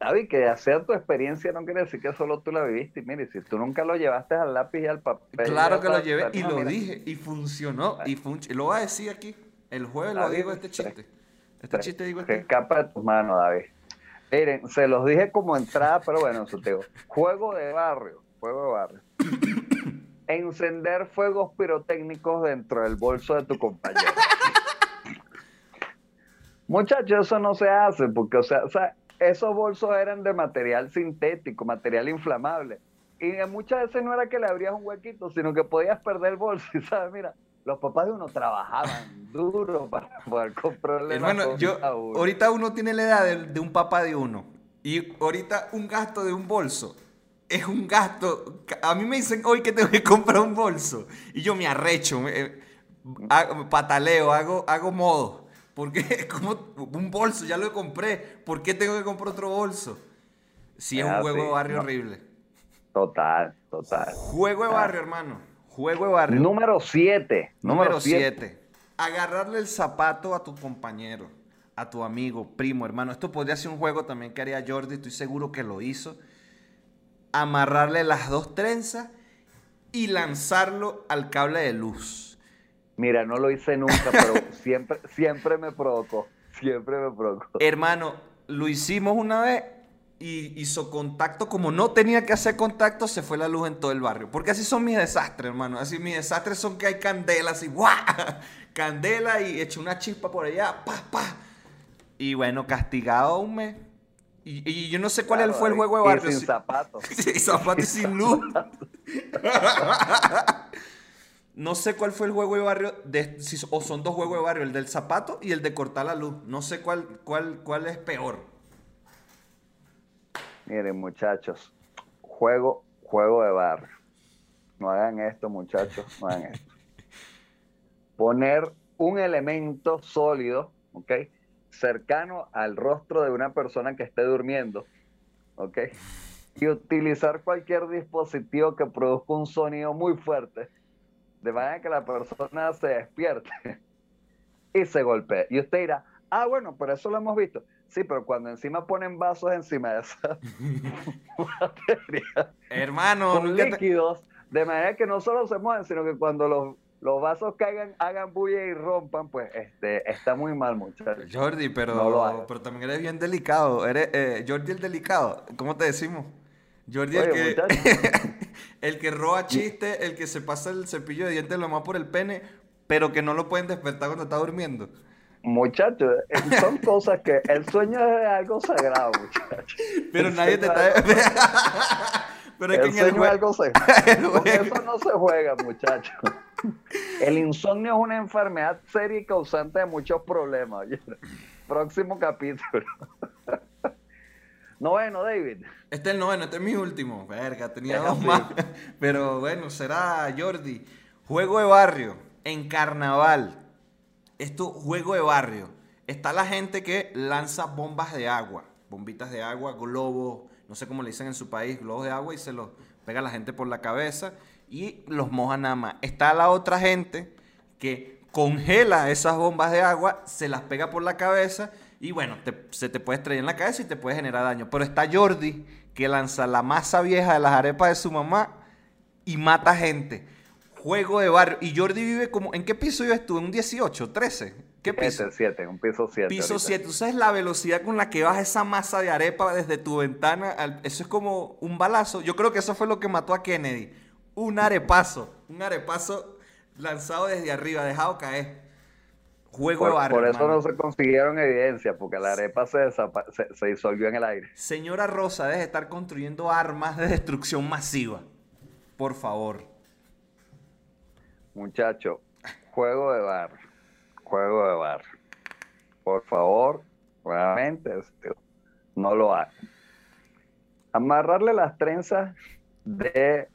David, que hacer tu experiencia no quiere decir que solo tú la viviste. Y mire, si tú nunca lo llevaste al lápiz y al papel. Claro que lo llevé y lo dije y funcionó. Y, lo voy a decir aquí. El jueves lo digo este chiste. Este chiste digo este. Que escapa de tus manos, David. Miren, se los dije como entrada, pero bueno, eso te digo. Juego de barrio. Juego de barrio. Encender fuegos pirotécnicos dentro del bolso de tu compañero. Muchachos, eso no se hace, porque, o sea, esos bolsos eran de material sintético, material inflamable. Y muchas veces no era que le abrías un huequito, sino que podías perder el bolso. Y sabes, mira, los papás de uno trabajaban duro para poder comprarle. Hermano, yo, ahorita uno tiene la edad de un papá de uno. Y ahorita un gasto de un bolso es un gasto. A mí me dicen hoy que tengo que comprar un bolso. Y yo me arrecho, eh, pataleo, hago, hago modo. Porque es como un bolso, ya lo compré. ¿Por qué tengo que comprar otro bolso? Si es un juego de barrio horrible. Total, total. Juego de barrio, hermano. Juego de barrio. Número 7. Número 7. Agarrarle el zapato a tu compañero, a tu amigo, primo, hermano. Esto podría ser un juego también que haría Jordi, estoy seguro que lo hizo amarrarle las dos trenzas y lanzarlo al cable de luz. Mira, no lo hice nunca, pero siempre, siempre me provocó. Siempre me provocó. Hermano, lo hicimos una vez y hizo contacto. Como no tenía que hacer contacto, se fue la luz en todo el barrio. Porque así son mis desastres, hermano. Así mis desastres son que hay candela, así, ¡guau! Candela y eché una chispa por allá, ¡pa, pa! Y bueno, castigado un mes. Y, yo no sé cuál fue el juego de barrio. sin zapatos. sin zapatos sin luz. no sé cuál fue el juego de barrio, de, o son dos juegos de barrio, el del zapato y el de cortar la luz. No sé cuál, cuál, cuál es peor. Miren, muchachos, juego, juego de barrio. No hagan esto, muchachos, no hagan esto. Poner un elemento sólido, ¿ok? Cercano al rostro de una persona que esté durmiendo, ¿ok? Y utilizar cualquier dispositivo que produzca un sonido muy fuerte, de manera que la persona se despierte y se golpee. Y usted dirá, ah, bueno, pero eso lo hemos visto. Sí, pero cuando encima ponen vasos encima de esa batería Hermano, con nunca te- líquidos, de manera que no solo se mueven, sino que cuando los, los vasos caigan, hagan bulla y rompan, pues este, está muy mal, muchachos. Jordi, pero, No pero también eres bien delicado. Eres eh, Jordi el delicado. ¿Cómo te decimos? Jordi el que, el que roba chiste, el que se pasa el cepillo de dientes lo más por el pene, pero que no lo pueden despertar cuando está durmiendo. Muchachos, son cosas que el sueño es algo sagrado, muchachos. Pero El nadie te está. es- pero es que el en el sueño es jue- algo sagrado. el Con eso no se juega, muchachos. El insomnio es una enfermedad seria y causante de muchos problemas. oye. Próximo capítulo. Noveno, David. Este es el noveno, este es mi último. Verga, tenía Es dos así. más. Pero bueno, será Jordi. Juego de barrio, en carnaval. Esto, juego de barrio. Está la gente que lanza bombas de agua. Bombitas de agua, globos, no sé cómo le dicen en su país, globos de agua y se los pega a la gente por la cabeza y los moja nada más. Está la otra gente que congela esas bombas de agua, se las pega por la cabeza y bueno, te- se te puede estrellar en la cabeza y te puede generar daño. Pero está Jordi que lanza la masa vieja de las arepas de su mamá y mata gente. Juego de barrio. Y Jordi vive como... ¿En qué piso vives tú? ¿En un 18? ¿13? ¿Qué piso? 7, 7, un piso 7. Piso 7. ¿Tú sabes la velocidad con la que baja esa masa de arepa desde tu ventana? al- Eso es como un balazo. Yo creo que eso fue lo que mató a Kennedy. Un arepazo. Un arepazo lanzado desde arriba, dejado caer. Juego de barrio. por eso hermano. no se consiguieron evidencia, porque la arepa se, se, se disolvió en el aire. Señora Rosa, deje de estar construyendo armas de destrucción masiva. Por favor. Muchacho, juego de barrio. Juego de barrio. Por favor, realmente, este, no lo hagan. Amarrarle las trenzas de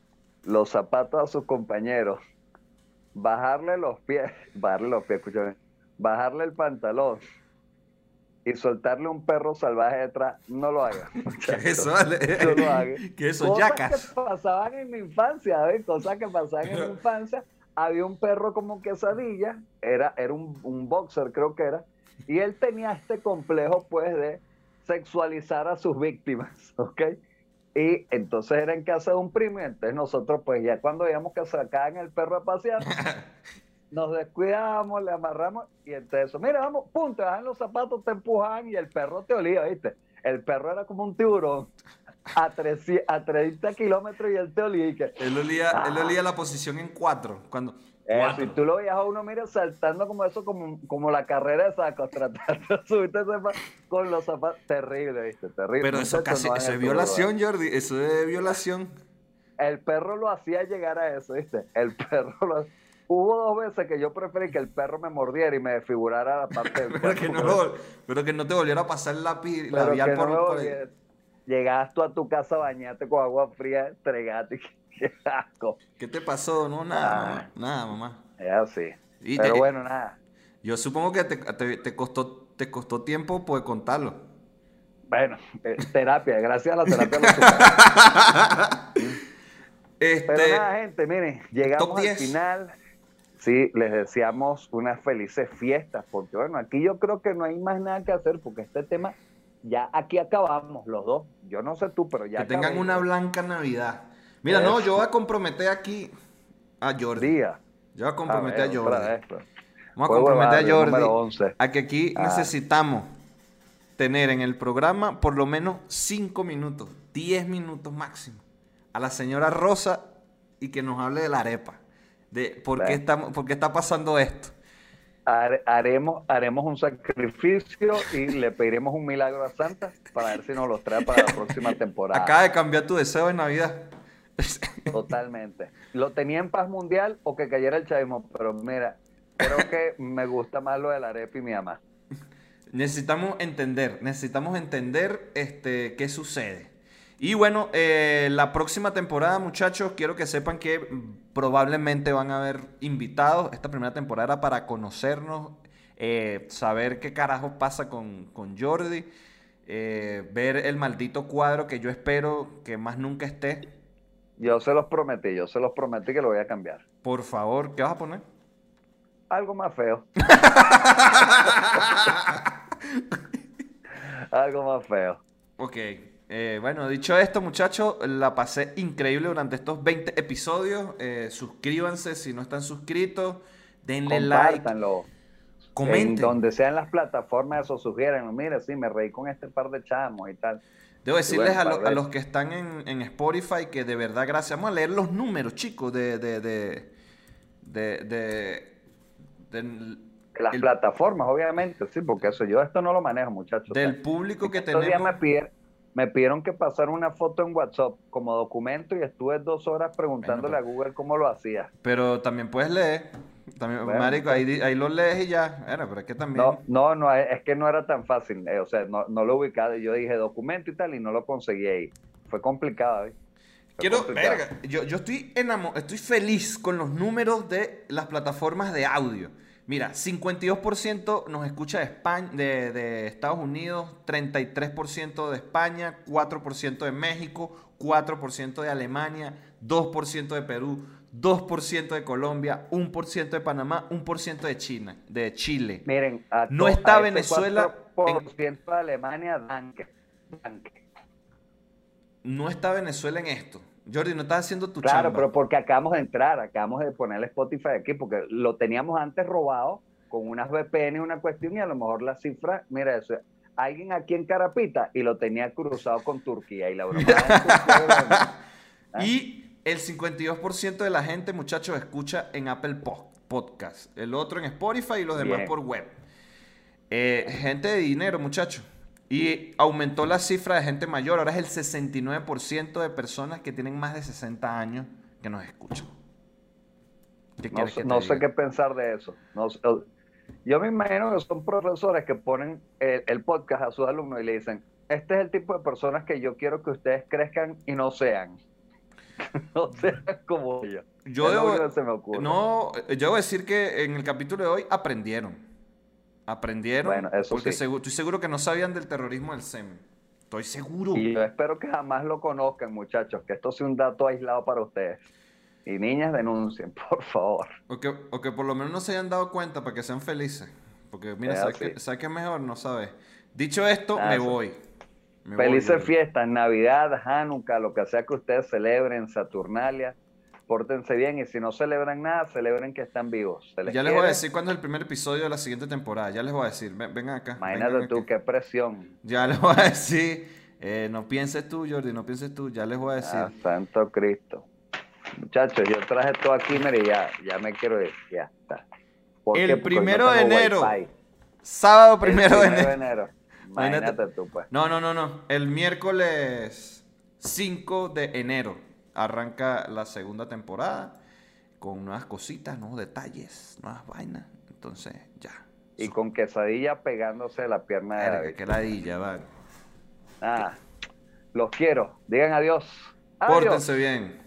los zapatos a sus compañeros. Bajarle los pies, bajarle los pies, escúchame, bajarle el pantalón y soltarle un perro salvaje detrás, no lo hagan. ¿Qué muchachos. es eso, vale? No lo hagan. ¿Qué es eso, Cosas yacas? que pasaban en mi infancia, ¿ves? Cosas que pasaban en mi infancia. Había un perro como quesadilla, era, era un, un boxer, creo que era, y él tenía este complejo, pues, de sexualizar a sus víctimas, ¿ok? Y entonces era en casa de un primo, y entonces nosotros, pues, ya cuando veíamos que sacaban el perro a pasear, nos descuidábamos, le amarramos, y entonces mira, vamos, pum, te bajan los zapatos, te empujaban, y el perro te olía, ¿viste? El perro era como un tiburón a, 300 a 30 kilómetros y él te olía. y que, Él olía, él olía la posición en cuatro. Cuando. Eso, y tú lo veías a uno, mira, saltando como eso, como, como la carrera de sacos, tratando de subirte con los zapatos. Terrible, ¿viste? Terrible. Pero eso casi. no Eso es violación, Jordi. Eso es violación. El perro lo hacía llegar a eso, ¿viste? El perro lo Hubo dos veces que yo preferí que el perro me mordiera y me desfigurara la parte del Pero que no, lo- pero que no te volviera a pasar el lápiz Pero labial que no por, por el-. Llegabas tú a tu casa a bañarte con agua fría, entregate. Qué asco. ¿Qué te pasó? No, nada, Ah. mamá. Nada, mamá. Es así. Y Pero te- bueno, nada. Yo supongo que te, te- te costó, te costó tiempo pues contarlo. Bueno, eh, terapia, gracias a la terapia. lo. Este, Pero nada, gente, miren, llegamos al 10. final. Sí, les deseamos unas felices fiestas, porque bueno, aquí yo creo que no hay más nada que hacer, porque este tema, ya aquí acabamos los dos. Yo no sé tú, pero ya que tengan una blanca Navidad. Mira, no, Eso. yo voy a comprometer aquí a Jordi. Día. Yo voy a comprometer a, ver, Jordi. pues. Vamos a comprometer a Jordi número 11. a que aquí Ah. necesitamos tener en el programa por lo menos 5 minutos, 10 minutos máximo, a la señora Rosa y que nos hable de la arepa, de por qué, estamos, por qué está pasando esto. Hare- haremos, haremos un sacrificio y le pediremos un milagro a Santa para ver si nos los trae para la próxima temporada. Acaba de cambiar tu deseo de Navidad. Totalmente. Lo tenía en paz mundial o que cayera el chavismo, pero mira, creo que me gusta más lo de la arepa y mi mamá. Necesitamos entender, necesitamos entender este, qué sucede. Y bueno, eh, la próxima temporada, muchachos, quiero que sepan que probablemente van a haber invitados. Esta primera temporada para conocernos, eh, saber qué carajos pasa con, con Jordi, eh, ver el maldito cuadro que yo espero que más nunca esté. Yo se los prometí, yo se los prometí que lo voy a cambiar. Por favor, ¿qué vas a poner? Algo más feo. Algo más feo. Ok. Eh, bueno, dicho esto, muchachos, la pasé increíble durante estos 20 episodios. Eh, suscríbanse si no están suscritos. Denle like. Comenten. En donde sean las plataformas, eso sugieren. Mira, sí, me reí con este par de chamos y tal. Debo decirles bueno, a, lo- los que están en, en Spotify que de verdad, gracias. Vamos a leer los números, chicos, de. de, de, de, de- Las el- plataformas, obviamente, sí, porque eso yo esto no lo manejo, muchachos. del O sea, público que tenemos. me pidieron, me pidieron que pasara una foto en WhatsApp como documento y estuve dos horas preguntándole Bueno, a Google cómo lo hacía. Pero también puedes leer. También, Bueno, marico, ahí, ahí lo lees y ya. Bueno, pero es que también. No, no, no, es que no era tan fácil, eh, o sea, no, no lo ubicaba. Yo dije documento y tal y no lo conseguí ahí. Fue complicado. ¿eh? Fue Quiero, complicado. verga, yo, yo estoy estoy feliz con los números de las plataformas de audio. Mira, 52% nos escucha de, España, de, de Estados Unidos, 33% de España, 4% de México, 4% de Alemania, 2% de Perú, 2% de Colombia, 1% de Panamá, 1% de China, de Chile. Miren, a No está a Venezuela 4% de Alemania, danke. danke. No está Venezuela en esto. Jordi, no estás haciendo tu Claro, chamba. pero porque acabamos de entrar, acabamos de poner el Spotify aquí, porque lo teníamos antes robado con unas VPN y una cuestión, y a lo mejor la cifra, mira eso, alguien aquí en Carapita y lo tenía cruzado con Turquía, y la broma Turquía, ¿Ah? Y el 52% de la gente, muchachos, escucha en Apple Po- Podcast. El otro en Spotify y los demás Bien. por web. Eh, gente de dinero, muchachos. Y aumentó la cifra de gente mayor. Ahora es el 69% de personas que tienen más de 60 años que nos escuchan. ¿Qué No, sé- que te no sé diga? qué pensar de eso. No yo me imagino que son profesores que ponen el, el podcast a sus alumnos y le dicen, este es el tipo de personas que yo quiero que ustedes crezcan y no sean. no sean como yo. Yo debo, único que se me ocurre. no, yo debo decir que en el capítulo de hoy aprendieron. Aprendieron. Bueno, eso porque sí. segu- estoy seguro que no sabían del terrorismo del SEM. Estoy seguro. Y yo espero que jamás lo conozcan, muchachos, que esto sea un dato aislado para ustedes. Y niñas denuncien, por favor. O que, o que por lo menos no se hayan dado cuenta para que sean felices. Porque, mira, Es ¿sabes así. qué, ¿sabes qué es mejor? No sabes. Dicho esto, me voy. Me Felices fiestas, Navidad, Hanukkah, lo que sea que ustedes celebren, Saturnalia. Pórtense bien y si no celebran nada, celebren que están vivos. Les Ya les voy a decir cuándo es el primer episodio de la siguiente temporada. Ya les voy a decir. Ven, vengan acá. Imagínate vengan tú, aquí. qué presión. Ya les voy a decir. eh, no pienses tú, Jordi, no pienses tú. Ya les voy a decir. Ah, Santo Cristo. Muchachos, yo traje todo aquí, mire, ya, ya me quiero ir, ya está. ¿Por El primero de enero. Sábado primero de enero. Imagínate tú, pues. No, no, no, no. El miércoles 5 de enero arranca la segunda temporada con nuevas cositas, nuevos detalles, nuevas vainas. Entonces, ya. Y con quesadilla pegándose la pierna de David. qué ladilla, va. Ah, los quiero. Digan adiós. Adiós. Pórtense bien.